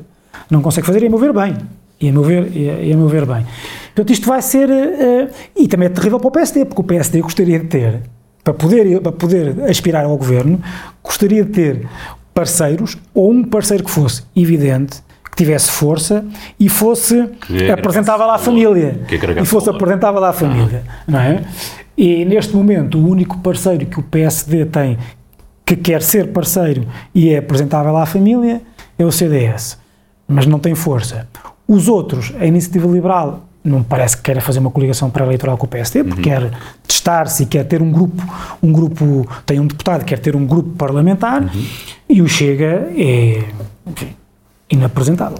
Não consegue fazer e a meu ver bem. E a meu ver, e a, meu ver bem. Portanto, isto vai ser. Uh, e também é terrível para o PSD, porque o PSD gostaria de ter, para poder, para poder aspirar ao governo, gostaria de ter parceiros, ou um parceiro que fosse evidente, que tivesse força e fosse apresentável à família. e fosse apresentável à família. Não é? E neste momento, o único parceiro que o PSD tem que quer ser parceiro e é apresentável à família é o CDS, mas não tem força. Os outros, a Iniciativa Liberal, não parece que queira fazer uma coligação pré-eleitoral com o PSD, porque uhum. quer testar-se e quer ter um grupo, um grupo, tem um deputado, quer ter um grupo parlamentar, uhum. e o Chega é, enfim, inapresentável.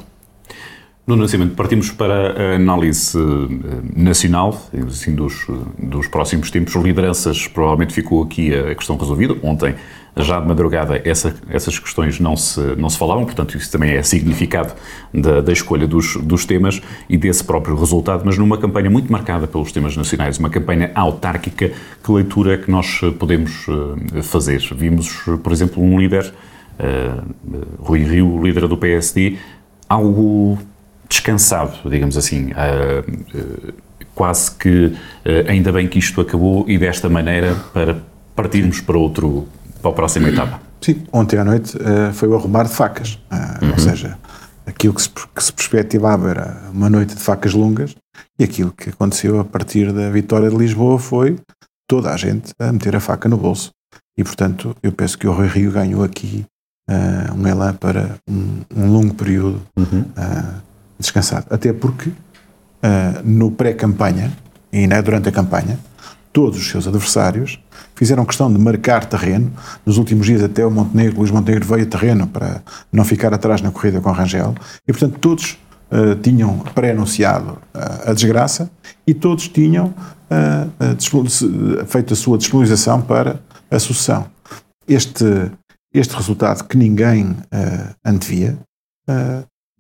No Nascimento, partimos para a análise eh, nacional, assim, dos, dos próximos tempos. Lideranças, provavelmente ficou aqui a questão resolvida. Ontem, já de madrugada, essa, essas questões não se, não se falavam, portanto, isso também é significado da, da escolha dos, dos temas e desse próprio resultado, mas numa campanha muito marcada pelos temas nacionais, uma campanha autárquica. Que leitura é que nós podemos eh, fazer? Vimos, por exemplo, um líder, uh, Rui Rio, líder do PSD, algo descansado, digamos assim. Uh, uh, quase que uh, ainda bem que isto acabou e desta maneira para partirmos para outro para a próxima etapa. Sim, ontem à noite foi o arrumar de facas, uhum. ou seja, aquilo que se, que se perspectivava era uma noite de facas longas e aquilo que aconteceu a partir da vitória de Lisboa foi toda a gente a meter a faca no bolso. E, portanto, eu penso que o Rui Rio ganhou aqui uh, um elan para um, um longo período uhum. uh, descansado. Até porque uh, no pré-campanha e né, durante a campanha, todos os seus adversários fizeram questão de marcar terreno. Nos últimos dias, até o Montenegro, Luís Montenegro veio a terreno para não ficar atrás na corrida com Rangel. E, portanto, todos uh, tinham pré-anunciado uh, a desgraça e todos tinham feito a sua disponibilização para a sucessão. Este, este resultado que ninguém antevia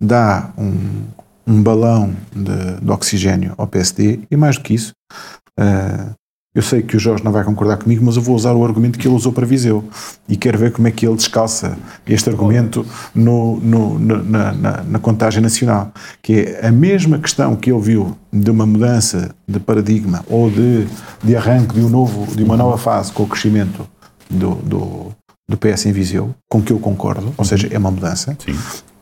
dá um, um balão de, de, oxigênio ao PSD e mais do que isso, uh, eu sei que o Jorge não vai concordar comigo, mas eu vou usar o argumento que ele usou para Viseu e quero ver como é que ele descalça este argumento no, no, na, na, na, contagem nacional, que é a mesma questão que ele viu de uma mudança de paradigma ou de, de arranque de, um novo, de uma nova fase com o crescimento do, do, do PS em Viseu, com que eu concordo, ou seja, é uma mudança. Sim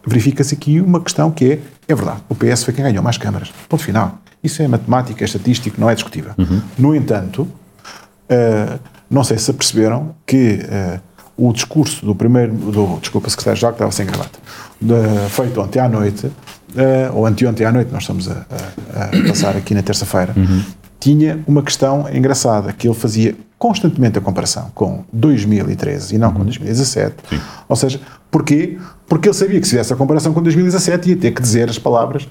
verifica-se aqui uma questão que é, é verdade, o PS foi quem ganhou mais câmaras. Ponto final. Isso é matemática, é estatístico, não é discutível. Uhum. No entanto, uh, não sei se perceberam que uh, o discurso do primeiro, do, desculpa, secretário-geral que estava sem gravata, de, feito ontem à noite, uh, ou anteontem à noite, nós estamos a, a, a passar aqui na terça-feira, uhum. tinha uma questão engraçada, que ele fazia constantemente a comparação com 2013 e não com 2017. Uhum. Sim. Ou seja, porquê? Porque ele sabia que se fizesse a comparação com 2017 ia ter que dizer as palavras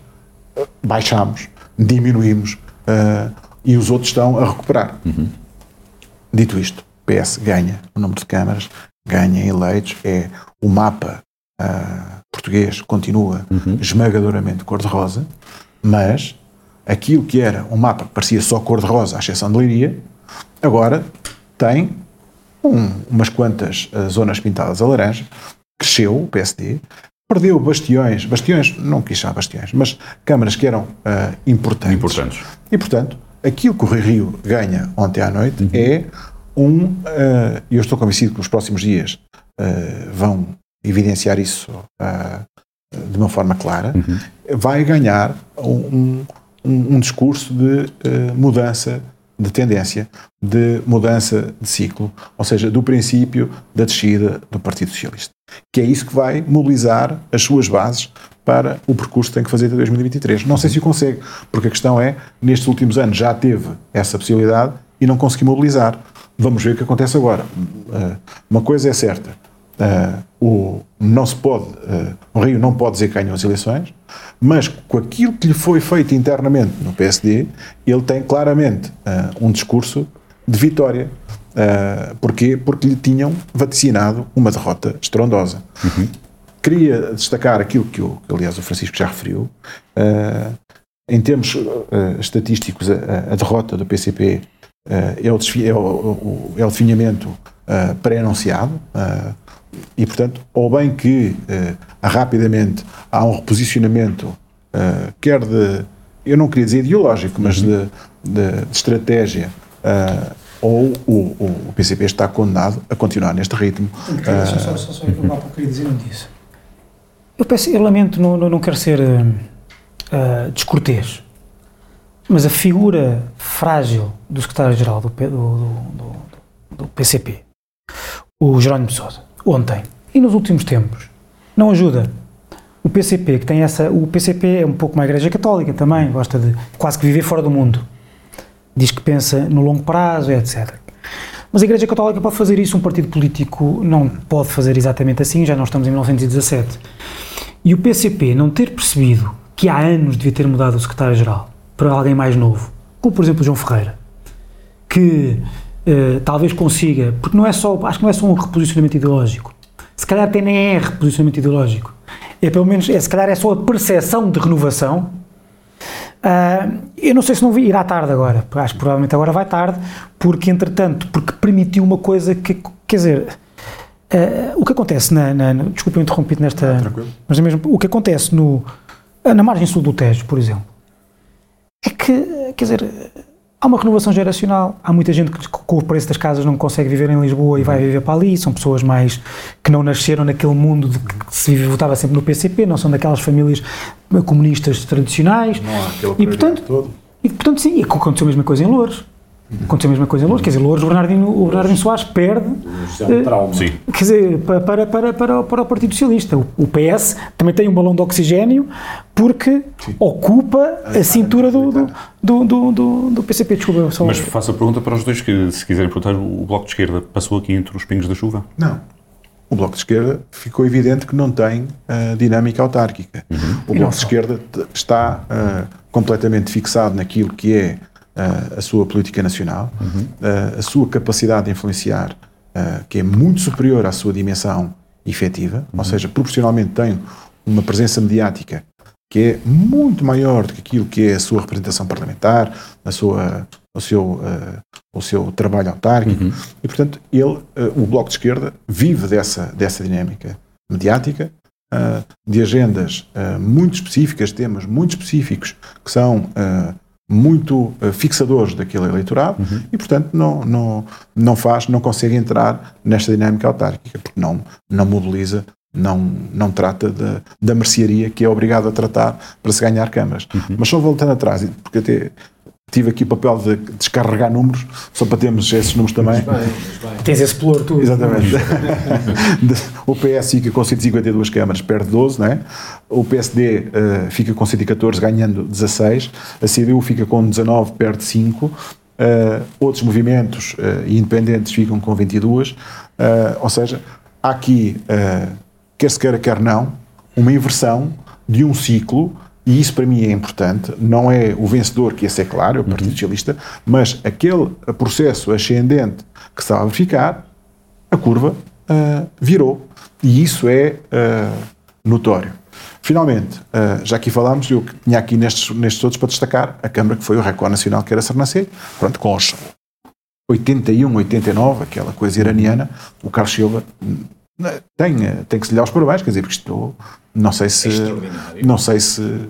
baixamos, diminuímos uh, e os outros estão a recuperar. Uhum. Dito isto, PS ganha o número de câmaras, ganha eleitos, é o mapa uh, português continua uhum. esmagadoramente cor-de-rosa, mas aquilo que era um mapa que parecia só cor-de-rosa, à exceção de Leiria, agora tem um, umas quantas uh, zonas pintadas a laranja, cresceu o PSD, perdeu bastiões, bastiões, não quis chamar bastiões, mas câmaras que eram uh, importantes. Importantes. E, portanto, aquilo que o Rio ganha ontem à noite uhum. é Um, uh, eu estou convencido que nos próximos dias uh, vão evidenciar isso de uma forma clara, uhum. vai ganhar um, um, um discurso de mudança de tendência, de mudança de ciclo, ou seja, do princípio da descida do Partido Socialista. Que é isso que vai mobilizar as suas bases para o percurso que tem que fazer até 2023. Não sei se o consegue, porque a questão é, nestes últimos anos já teve essa possibilidade e não conseguiu mobilizar. Vamos ver o que acontece agora. Uh, uma coisa é certa, uh, o, não se pode, uh, o Rio não pode dizer que ganhou as eleições, mas com aquilo que lhe foi feito internamente no PSD, ele tem claramente um discurso de vitória. Uh, porquê? Porque lhe tinham vaticinado uma derrota estrondosa. Uhum. Queria destacar aquilo que, que, aliás, o Francisco já referiu. Em termos estatísticos, a, a, derrota do PCP é, o é, o, é o definhamento pré-anunciado e, portanto, ou bem que rapidamente há um reposicionamento, quer de, eu não queria dizer ideológico, mas de, de, de estratégia, ou o, o, PCP está condenado a continuar neste ritmo. Só, só, só, queria dizer não disse. Eu, peço, eu lamento, não, não, não quero ser uh, descortês, mas a figura frágil do secretário-geral do, do, do, do, PCP, o Jerónimo Sousa, ontem e nos últimos tempos, não ajuda. O PCP, que tem essa. O PCP é um pouco uma igreja católica também, gosta de quase que viver fora do mundo. Diz que pensa no longo prazo, etc. Mas a Igreja Católica pode fazer isso, um partido político não pode fazer exatamente assim, já não estamos em 1917. E o PCP não ter percebido que há anos devia ter mudado o secretário-geral para alguém mais novo, como por exemplo João Ferreira, que uh, talvez consiga, porque não é só, acho que não é só um reposicionamento ideológico, se calhar até nem é reposicionamento ideológico, é pelo menos, é, se calhar é só a percepção de renovação. Uh, eu não sei se não irá tarde agora, acho que provavelmente agora vai tarde, porque entretanto, porque permitiu uma coisa que, quer dizer, Uh, o que acontece na, na, na desculpa interrompido nesta, ah, mas é mesmo o que acontece no na margem sul do Tejo, por exemplo, é que quer dizer há uma renovação geracional, há muita gente que com o preço das casas não consegue viver em Lisboa e vai viver para ali, são pessoas mais que não nasceram naquele mundo de que se votava sempre no PCP, não são daquelas famílias comunistas tradicionais. Não há aquele e portanto todo. e portanto sim, aconteceu a mesma coisa em Louros Aconteceu a mesma coisa em Louros, quer dizer, Louros, o Bernardino, o Bernardino Soares perde. é um trauma. Sim. Quer dizer, para, para, para, para, o Partido Socialista. O, o, PS também tem um balão de oxigênio porque Sim. ocupa a, a cintura do, do, do, do, do, PCP. Desculpa, só... Mas faço a pergunta para os dois que, se quiserem perguntar, o Bloco de Esquerda passou aqui entre os pingos da chuva? Não. O Bloco de Esquerda ficou evidente que não tem uh, dinâmica autárquica. Uhum. O Bloco de Esquerda está uh, completamente fixado naquilo que é a sua política nacional, uhum. a sua capacidade de influenciar, que é muito superior à sua dimensão efetiva, uhum. ou seja, proporcionalmente tem uma presença mediática que é muito maior do que aquilo que é a sua representação parlamentar, a sua, o, seu, uh, o seu trabalho autárquico, uhum. e portanto ele, uh, o Bloco de Esquerda, vive dessa, dessa dinâmica mediática, uh, de agendas muito específicas, temas muito específicos, que são muito uh, fixadores daquele eleitorado uhum. e, portanto, não, não, não faz, não consegue entrar nesta dinâmica autárquica, porque não, não mobiliza, não, não trata de, da mercearia que é obrigado a tratar para se ganhar câmaras. Uhum. Mas só voltando atrás, porque até tive aqui o papel de descarregar números, só para termos esses números também. Bem, bem. Tens esse pluro tudo. Exatamente. o PS fica com 152 câmaras, perde 12, não é? O PSD uh, eh, fica com 114, ganhando 16. A CDU fica com 19, perde 5. Uh, eh, outros movimentos uh, independentes ficam com 22. ou seja, há aqui, quer se queira, quer não, uma inversão de um ciclo e isso para mim é importante, não é o vencedor, que esse é claro, é o Partido uhum. Socialista, mas aquele processo ascendente que estava a verificar, a curva uh, virou. E isso é uh, notório. Finalmente, uh, já aqui falámos, eu tinha aqui nestes, nestes outros para destacar a Câmara que foi o Record Nacional, que era Sarnacê, pronto, com os 81, 89, aquela coisa iraniana, o Carlos Silva tem, tem que se lhe dar os parabéns, quer dizer, porque isto não sei se. Não sei se. Uh,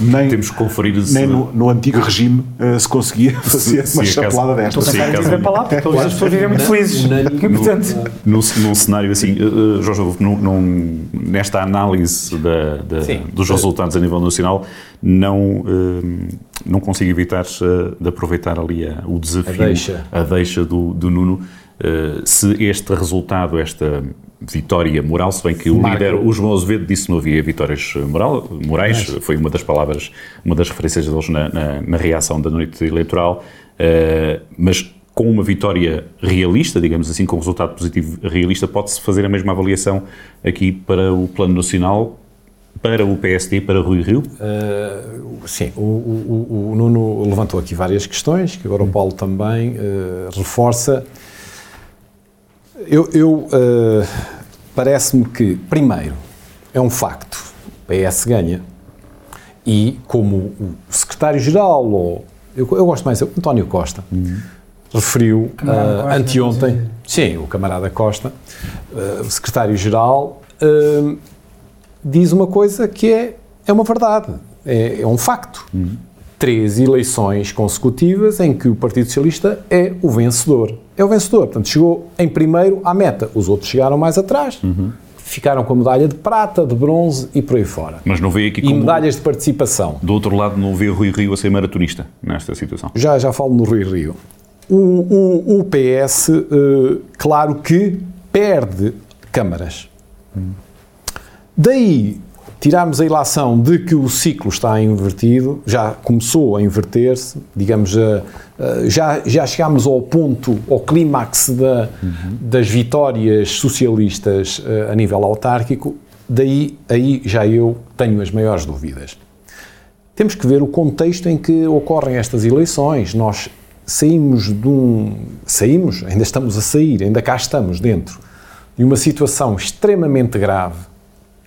nem, Temos que conferir nem no, no antigo regime uh, se conseguia fazer se, uma se chapelada desta. Estou a dizer para lá, porque todas as pessoas vivem muito felizes. Portanto, no, num cenário assim, uh, Jorge num, num, nesta análise da, da, dos resultados a nível nacional, não, não consigo evitar de aproveitar ali a, o desafio, a deixa, a deixa do, do Nuno. Se este resultado, esta vitória moral, se bem que o líder, o João Azevedo, disse que não havia vitórias moral, morais, foi uma das palavras, uma das referências deles na, na, na reação da noite eleitoral, uh, mas com uma vitória realista, digamos assim, com um resultado positivo realista, pode-se fazer a mesma avaliação aqui para o Plano Nacional, para o PSD, para Rui Rio? Uh, sim, o, o, o, Nuno levantou aqui várias questões, que agora o Paulo também uh, reforça. Eu, eu uh, parece-me que, primeiro, é um facto, o PS ganha, e como o secretário-geral, ou eu, eu, gosto mais, o António Costa, uhum. referiu uh, anteontem, sim, o camarada Costa, uh, o secretário-geral, diz uma coisa que é, é uma verdade, é, é um facto. Uhum. Três eleições consecutivas em que o Partido Socialista é o vencedor é o vencedor. Portanto, chegou em primeiro à meta. Os outros chegaram mais atrás. Uhum. Ficaram com a medalha de prata, de bronze e por aí fora. Mas não veio aqui E medalhas de participação. Do outro lado, não vê Rui Rio a ser maratonista nesta situação? Já, já falo no Rui Rio. O, o, o PS, uh, eh, claro que perde câmaras. Hum. Daí tirarmos a ilação de que o ciclo está invertido, já começou a inverter-se, digamos, já, já chegámos ao ponto, ao clímax da, uhum. das vitórias socialistas eh, a nível autárquico, daí aí já eu tenho as maiores dúvidas. Temos que ver o contexto em que ocorrem estas eleições. Nós saímos de um. Saímos, ainda estamos a sair, ainda cá estamos dentro de uma situação extremamente grave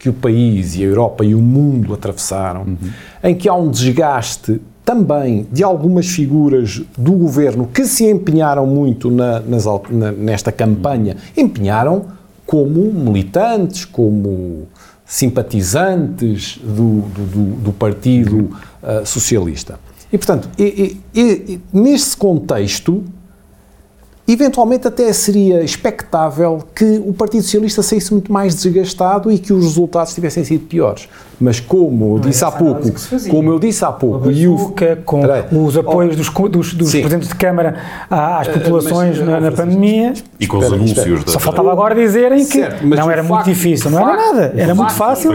que o país e a Europa e o mundo atravessaram, uhum. em que há um desgaste também de algumas figuras do governo que se empenharam muito na, nas, na, nesta campanha, empenharam como militantes, como simpatizantes do, do, do Partido uh, Socialista. E, portanto, e, e, e, neste contexto, Eventualmente até seria expectável que o Partido Socialista saísse muito mais desgastado e que os resultados tivessem sido piores. Mas como eu disse há pouco, como eu disse há pouco, e o com peraí, os apoios oh, dos, dos, dos presidentes de Câmara às eh, populações mas, na, na pandemia, e com os anúncios só faltava agora dizerem que certo, não era muito difícil, não era nada, era muito fácil.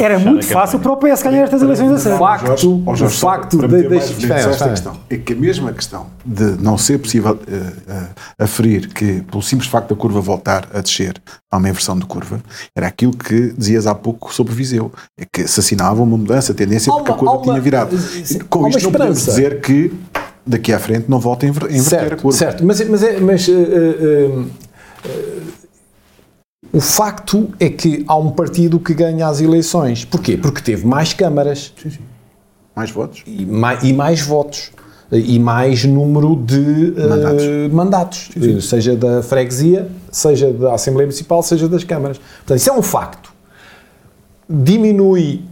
Era muito fácil para o PS ganhar estas eleições a sério. O facto, o facto de, esta questão é que a mesma questão de não ser possível uh, aferir que, pelo simples facto da curva voltar a descer, há uma inversão de curva, era aquilo que dizias há pouco sobre Viseu. É que se assinava uma mudança, a tendência, porque a curva uma, tinha virado. Com isto não podemos dizer que daqui à frente não volta a inverter certo, a curva. Certo, mas, mas, é, mas uh, uh, uh, o facto é que há um partido que ganha as eleições. Porquê? Porque teve mais câmaras. Sim, sim. Mais votos. E mais, e mais votos e mais número de mandatos, uh, mandatos sim, sim. seja da freguesia, seja da Assembleia Municipal, seja das câmaras. Portanto, isso é um facto. Diminui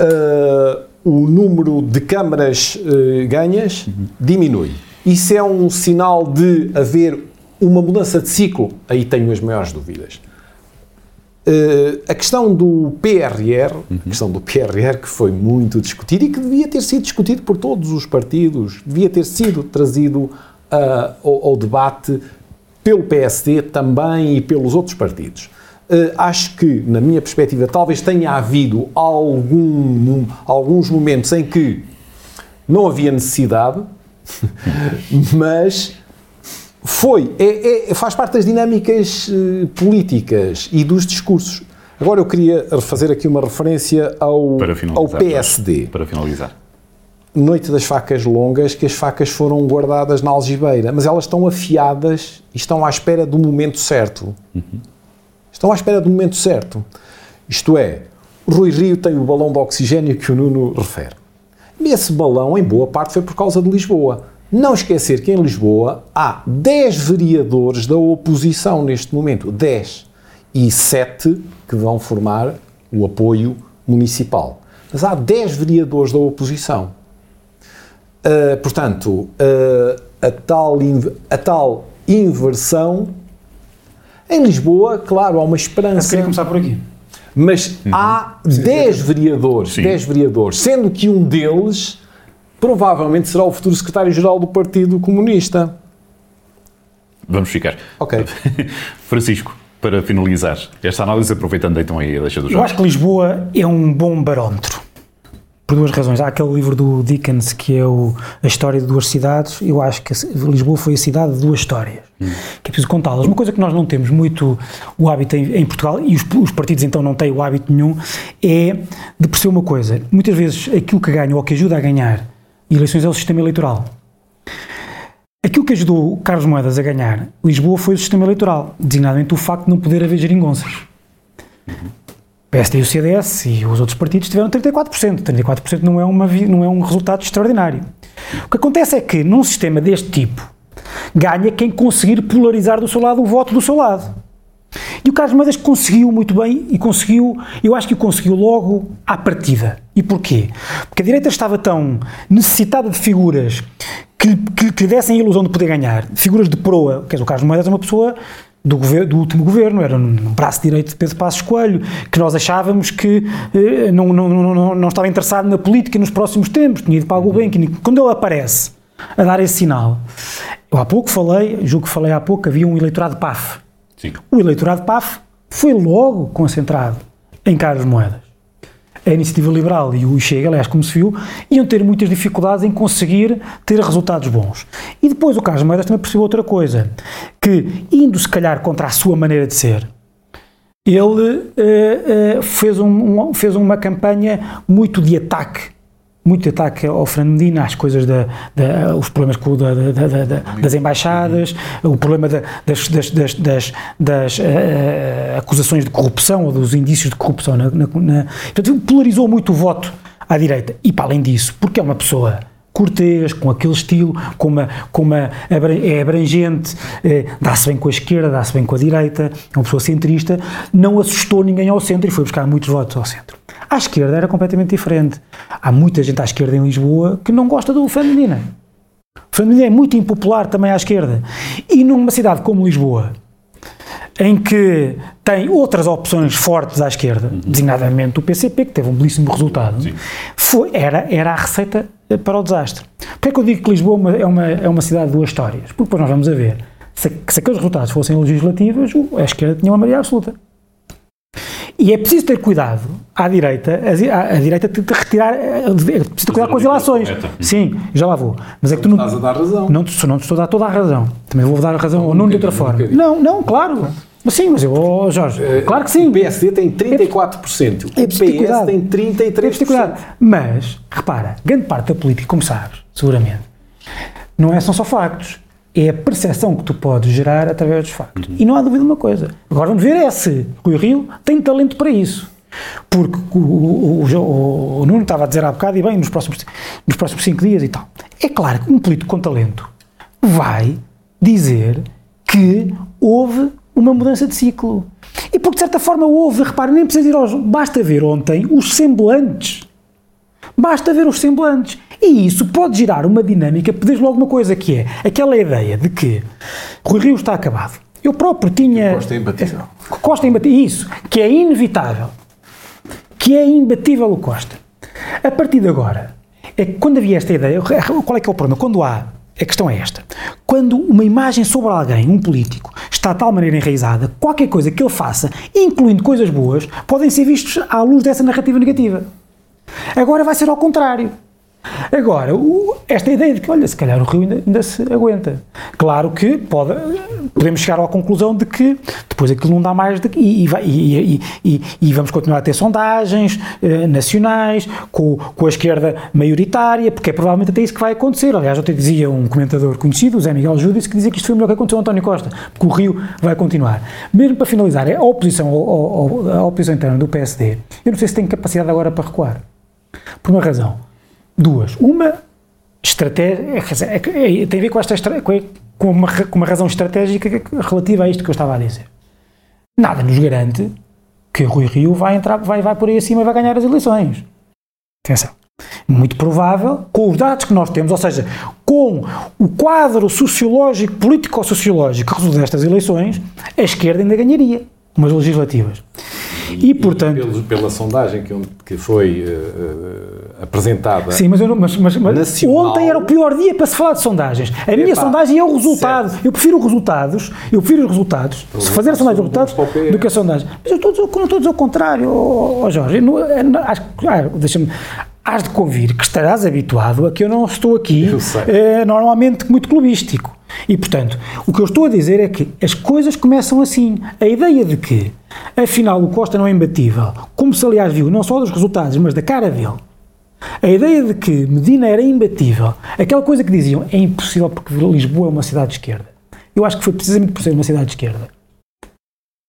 uh, o número de câmaras uh, ganhas, uhum. diminui. Isso é um sinal de haver uma mudança de ciclo? Aí tenho as maiores dúvidas. Uh, a questão do PRR, uhum. a questão do PRR que foi muito discutido e que devia ter sido discutido por todos os partidos, devia ter sido trazido ao, ao, debate pelo PSD também e pelos outros partidos. Uh, acho que, na minha perspectiva, talvez tenha havido algum, alguns momentos em que não havia necessidade, mas foi, é, é, faz parte das dinâmicas uh, políticas e dos discursos. Agora eu queria fazer aqui uma referência ao, ao PSD. Para finalizar. Noite das facas longas, que as facas foram guardadas na algibeira, mas elas estão afiadas e estão à espera do momento certo. Uhum. Estão à espera do momento certo. Isto é, Rui Rio tem o balão de oxigênio que o Nuno refere. E esse balão, em boa parte, foi por causa de Lisboa Não esquecer que em Lisboa há 10 vereadores da oposição neste momento, 10, e 7 que vão formar o apoio municipal. Mas há 10 vereadores da oposição. Uh, portanto, uh, a, tal a tal inversão. Em Lisboa, claro, há uma esperança. Eu queria começar por aqui. Mas uhum. há 10 vereadores, 10 vereadores, sendo que um deles provavelmente será o futuro secretário-geral do Partido Comunista. Vamos ficar. Ok. Francisco, para finalizar esta análise, aproveitando então aí a deixa do jogo. Eu acho que Lisboa é um bom barómetro. Por duas razões. Há aquele livro do Dickens que é o, a história de duas cidades. Eu acho que Lisboa foi a cidade de duas histórias. Hum. Que é preciso contá-las. Uma coisa que nós não temos muito o hábito em, em Portugal, e os, os, partidos então não têm o hábito nenhum, é de perceber uma coisa. Muitas vezes aquilo que ganha ou que ajuda a ganhar eleições é o sistema eleitoral. Aquilo que ajudou Carlos Moedas a ganhar Lisboa foi o sistema eleitoral, designadamente o facto de não poder haver geringonças. O PSD e o CDS e os outros partidos tiveram 34%. 34% não é, uma, não é um resultado extraordinário. O que acontece é que, num sistema deste tipo, ganha quem conseguir polarizar do seu lado o voto do seu lado. E o Carlos Moedas conseguiu muito bem e conseguiu, eu acho que o conseguiu logo à partida. E porquê? Porque a direita estava tão necessitada de figuras que, que, que dessem a ilusão de poder ganhar, figuras de proa, quer dizer, o Carlos Moedas é uma pessoa do, governo, do, último governo, era um braço direito de Pedro Passos Coelho, que nós achávamos que eh, não, não, não, não, estava interessado na política nos próximos tempos, tinha ido para a Gulbenkian. Quando ele aparece a dar esse sinal, eu há pouco falei, julgo que falei há pouco, havia um eleitorado PAF. Sim. O eleitorado PAF foi logo concentrado em Carlos Moedas a Iniciativa Liberal e o Chega, aliás, como se viu, iam ter muitas dificuldades em conseguir ter resultados bons. E depois o Carlos Moedas também percebeu outra coisa, que indo se calhar contra a sua maneira de ser, ele uh, uh, fez, um, um, fez uma campanha muito de ataque muito ataque ao Fernando Medina, às coisas da, da os problemas com, da, da, das embaixadas, o problema das, das, das, das, das uh, acusações de corrupção ou dos indícios de corrupção. Na, na, na, portanto, polarizou muito o voto à direita. E para além disso, porque é uma pessoa cortês, com aquele estilo, com uma, com uma é abrangente, eh, dá-se bem com a esquerda, dá-se bem com a direita, é uma pessoa centrista, não assustou ninguém ao centro e foi buscar muitos votos ao centro. À esquerda era completamente diferente. Há muita gente à esquerda em Lisboa que não gosta do Fernando Medina. O Fernando Medina é muito impopular também à esquerda. E numa cidade como Lisboa, em que tem outras opções fortes à esquerda, uhum. designadamente o PCP, que teve um belíssimo resultado, foi, era, era a receita para o desastre. Porquê é que eu digo que Lisboa é uma, é uma cidade de duas histórias? Porque depois nós vamos a ver, se, se aqueles resultados fossem legislativos, a esquerda tinha uma maioria absoluta. E é preciso ter cuidado à direita, a, direita de retirar, é preciso ter cuidado com as ilações. Sim, já lá vou. Mas é que tu não. Estás a dar razão. Não, não te estou a dar toda a razão. Também vou dar a razão ou não de outra forma. Não, não, claro. Mas sim, mas eu, oh, Jorge, uh, claro que sim. O PSD tem 34%, é, o PS tem 33%. É. Mas, repara, grande parte da política, como sabes, seguramente, não é, são só factos é a percepção que tu podes gerar através dos factos. Uhum. E não há dúvida de uma coisa. Agora vamos ver é se Rui Rio tem talento para isso. Porque o, o, o, o, Nuno estava a dizer há bocado, e bem, nos próximos, nos próximos cinco dias e tal. É claro que um político com talento vai dizer que houve uma mudança de ciclo. E porque de certa forma houve, repare, nem precisa ir aos. Basta ver ontem os semblantes. Basta ver os semblantes. E isso pode gerar uma dinâmica, desde logo uma coisa que é aquela ideia de que Rui Rio está acabado. Eu próprio tinha. Costa é imbatível. Costa é imbatível. Isso, que é inevitável. Que é imbatível o Costa. A partir de agora, é que quando havia esta ideia, qual é que é o problema? Quando há. A questão é esta. Quando uma imagem sobre alguém, um político, está de tal maneira enraizada, qualquer coisa que ele faça, incluindo coisas boas, podem ser vistos à luz dessa narrativa negativa. Agora vai ser ao contrário. Agora, o, esta ideia de que, olha, se calhar o Rio ainda, ainda, se aguenta. Claro que pode, podemos chegar à conclusão de que depois aquilo não dá mais de, e, e, e, e, vamos continuar a ter sondagens eh, nacionais com, com a esquerda maioritária, porque é provavelmente até isso que vai acontecer. Aliás, até dizia um comentador conhecido, o Zé Miguel Júdice, que dizia que isto foi o melhor que aconteceu ao António Costa, porque o Rio vai continuar. Mesmo para finalizar, a oposição, a, a, a oposição interna do PSD, eu não sei se tem capacidade agora para recuar. Por uma razão Duas. Uma estratégia, dizer, é, é, tem a ver com, esta, com, uma, com uma razão estratégica relativa a isto que eu estava a dizer. Nada nos garante que Rui Rio vai entrar, vai, vai por aí acima e vai ganhar as eleições. Atenção. Muito provável, com os dados que nós temos, ou seja, com o quadro sociológico, político-sociológico que resulta destas eleições, a esquerda ainda ganharia umas legislativas. E, e portanto. Pelo, pela sondagem que, que foi uh, apresentada. Sim, mas, eu, mas, mas, mas ontem era o pior dia para se falar de sondagens. A minha sondagem é o resultado. Certo. Eu prefiro os resultados, eu prefiro os resultados, se fazer a sondagem de resultados, do que a sondagem. Mas eu estou, não estou a dizer o contrário, oh, oh Jorge. Não, não, acho, ah, deixa-me hás de convir que estarás habituado a que eu não estou aqui eh, normalmente muito clubístico. E, portanto, o que eu estou a dizer é que as coisas começam assim. A ideia de que, afinal, o Costa não é imbatível, como se aliás viu não só dos resultados, mas da cara dele, a ideia de que Medina era imbatível, aquela coisa que diziam é impossível porque Lisboa é uma cidade de esquerda. Eu acho que foi precisamente por ser uma cidade de esquerda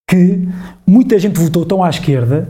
que muita gente votou tão à esquerda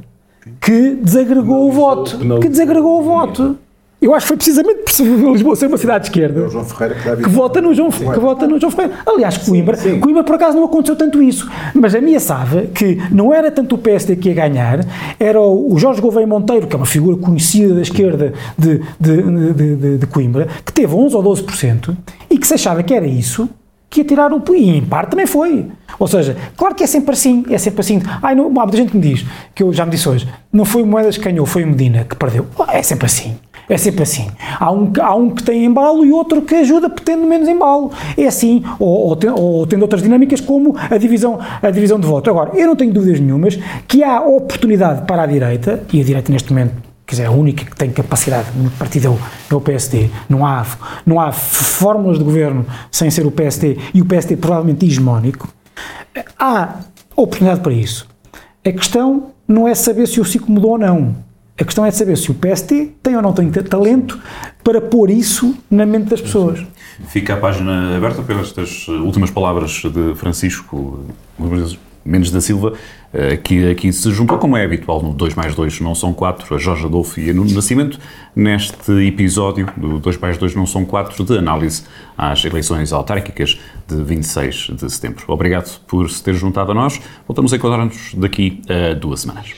que desagregou o voto. Que desagregou o voto. Eu acho que foi precisamente por Lisboa ser uma cidade de esquerda é o João Ferreira que, que vota no João, que vota no João Ferreira. Aliás, Coimbra, sim, sim. Coimbra por acaso não aconteceu tanto isso, mas ameaçava que não era tanto o PSD que ia ganhar, era o Jorge Gouveia Monteiro, que é uma figura conhecida da esquerda de, de, de, de, Coimbra, que teve 11 ou 12% e que se achava que era isso que ia tirar o e em parte também foi. Ou seja, claro que é sempre assim, é sempre assim. Ai, não, há muita gente que me diz, que eu já me disse hoje, não foi o Moedas que ganhou, foi o Medina que perdeu. É sempre assim. É sempre assim. Há um, há um que tem embalo e outro que ajuda tendo menos embalo. É assim, ou, ou, ou, tendo outras dinâmicas como a divisão, a divisão de voto. Agora, eu não tenho dúvidas nenhumas que há oportunidade para a direita, e a direita neste momento quer dizer, a única que tem capacidade no partido é o PSD. Não há, não há fórmulas de governo sem ser o PSD e o PSD provavelmente hegemónico. Há oportunidade para isso. A questão não é saber se o ciclo mudou ou não. A questão é saber se o PSD tem ou não tem talento para pôr isso na mente das pessoas. Fica a página aberta pelas últimas palavras de Francisco Mendes da Silva, eh, que aqui se juntou, como é habitual no 2 mais 2 não são 4, a Jorge Adolfo e a Nuno Nascimento, neste episódio do 2 mais 2 não são 4 de análise às eleições autárquicas de 26 de setembro. Obrigado por se ter juntado a nós. Voltamos a encontrar-nos daqui a duas semanas.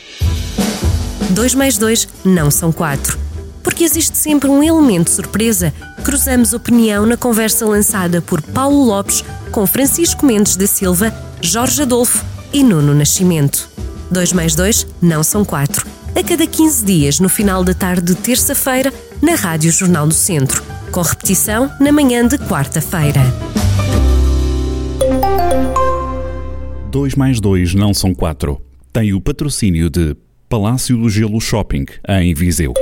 2 mais 2 não são 4. Porque existe sempre um elemento surpresa. Cruzamos opinião na conversa lançada por Paulo Lopes com Francisco Mendes da Silva, Jorge Adolfo e Nuno Nascimento. 2 mais 2 não são 4. A cada 15 dias, no final da tarde de terça-feira, na Rádio Jornal do Centro. Com repetição na manhã de quarta-feira. 2 mais 2 não são 4. Tem o patrocínio de Palácio do Gelo Shopping, em Viseu.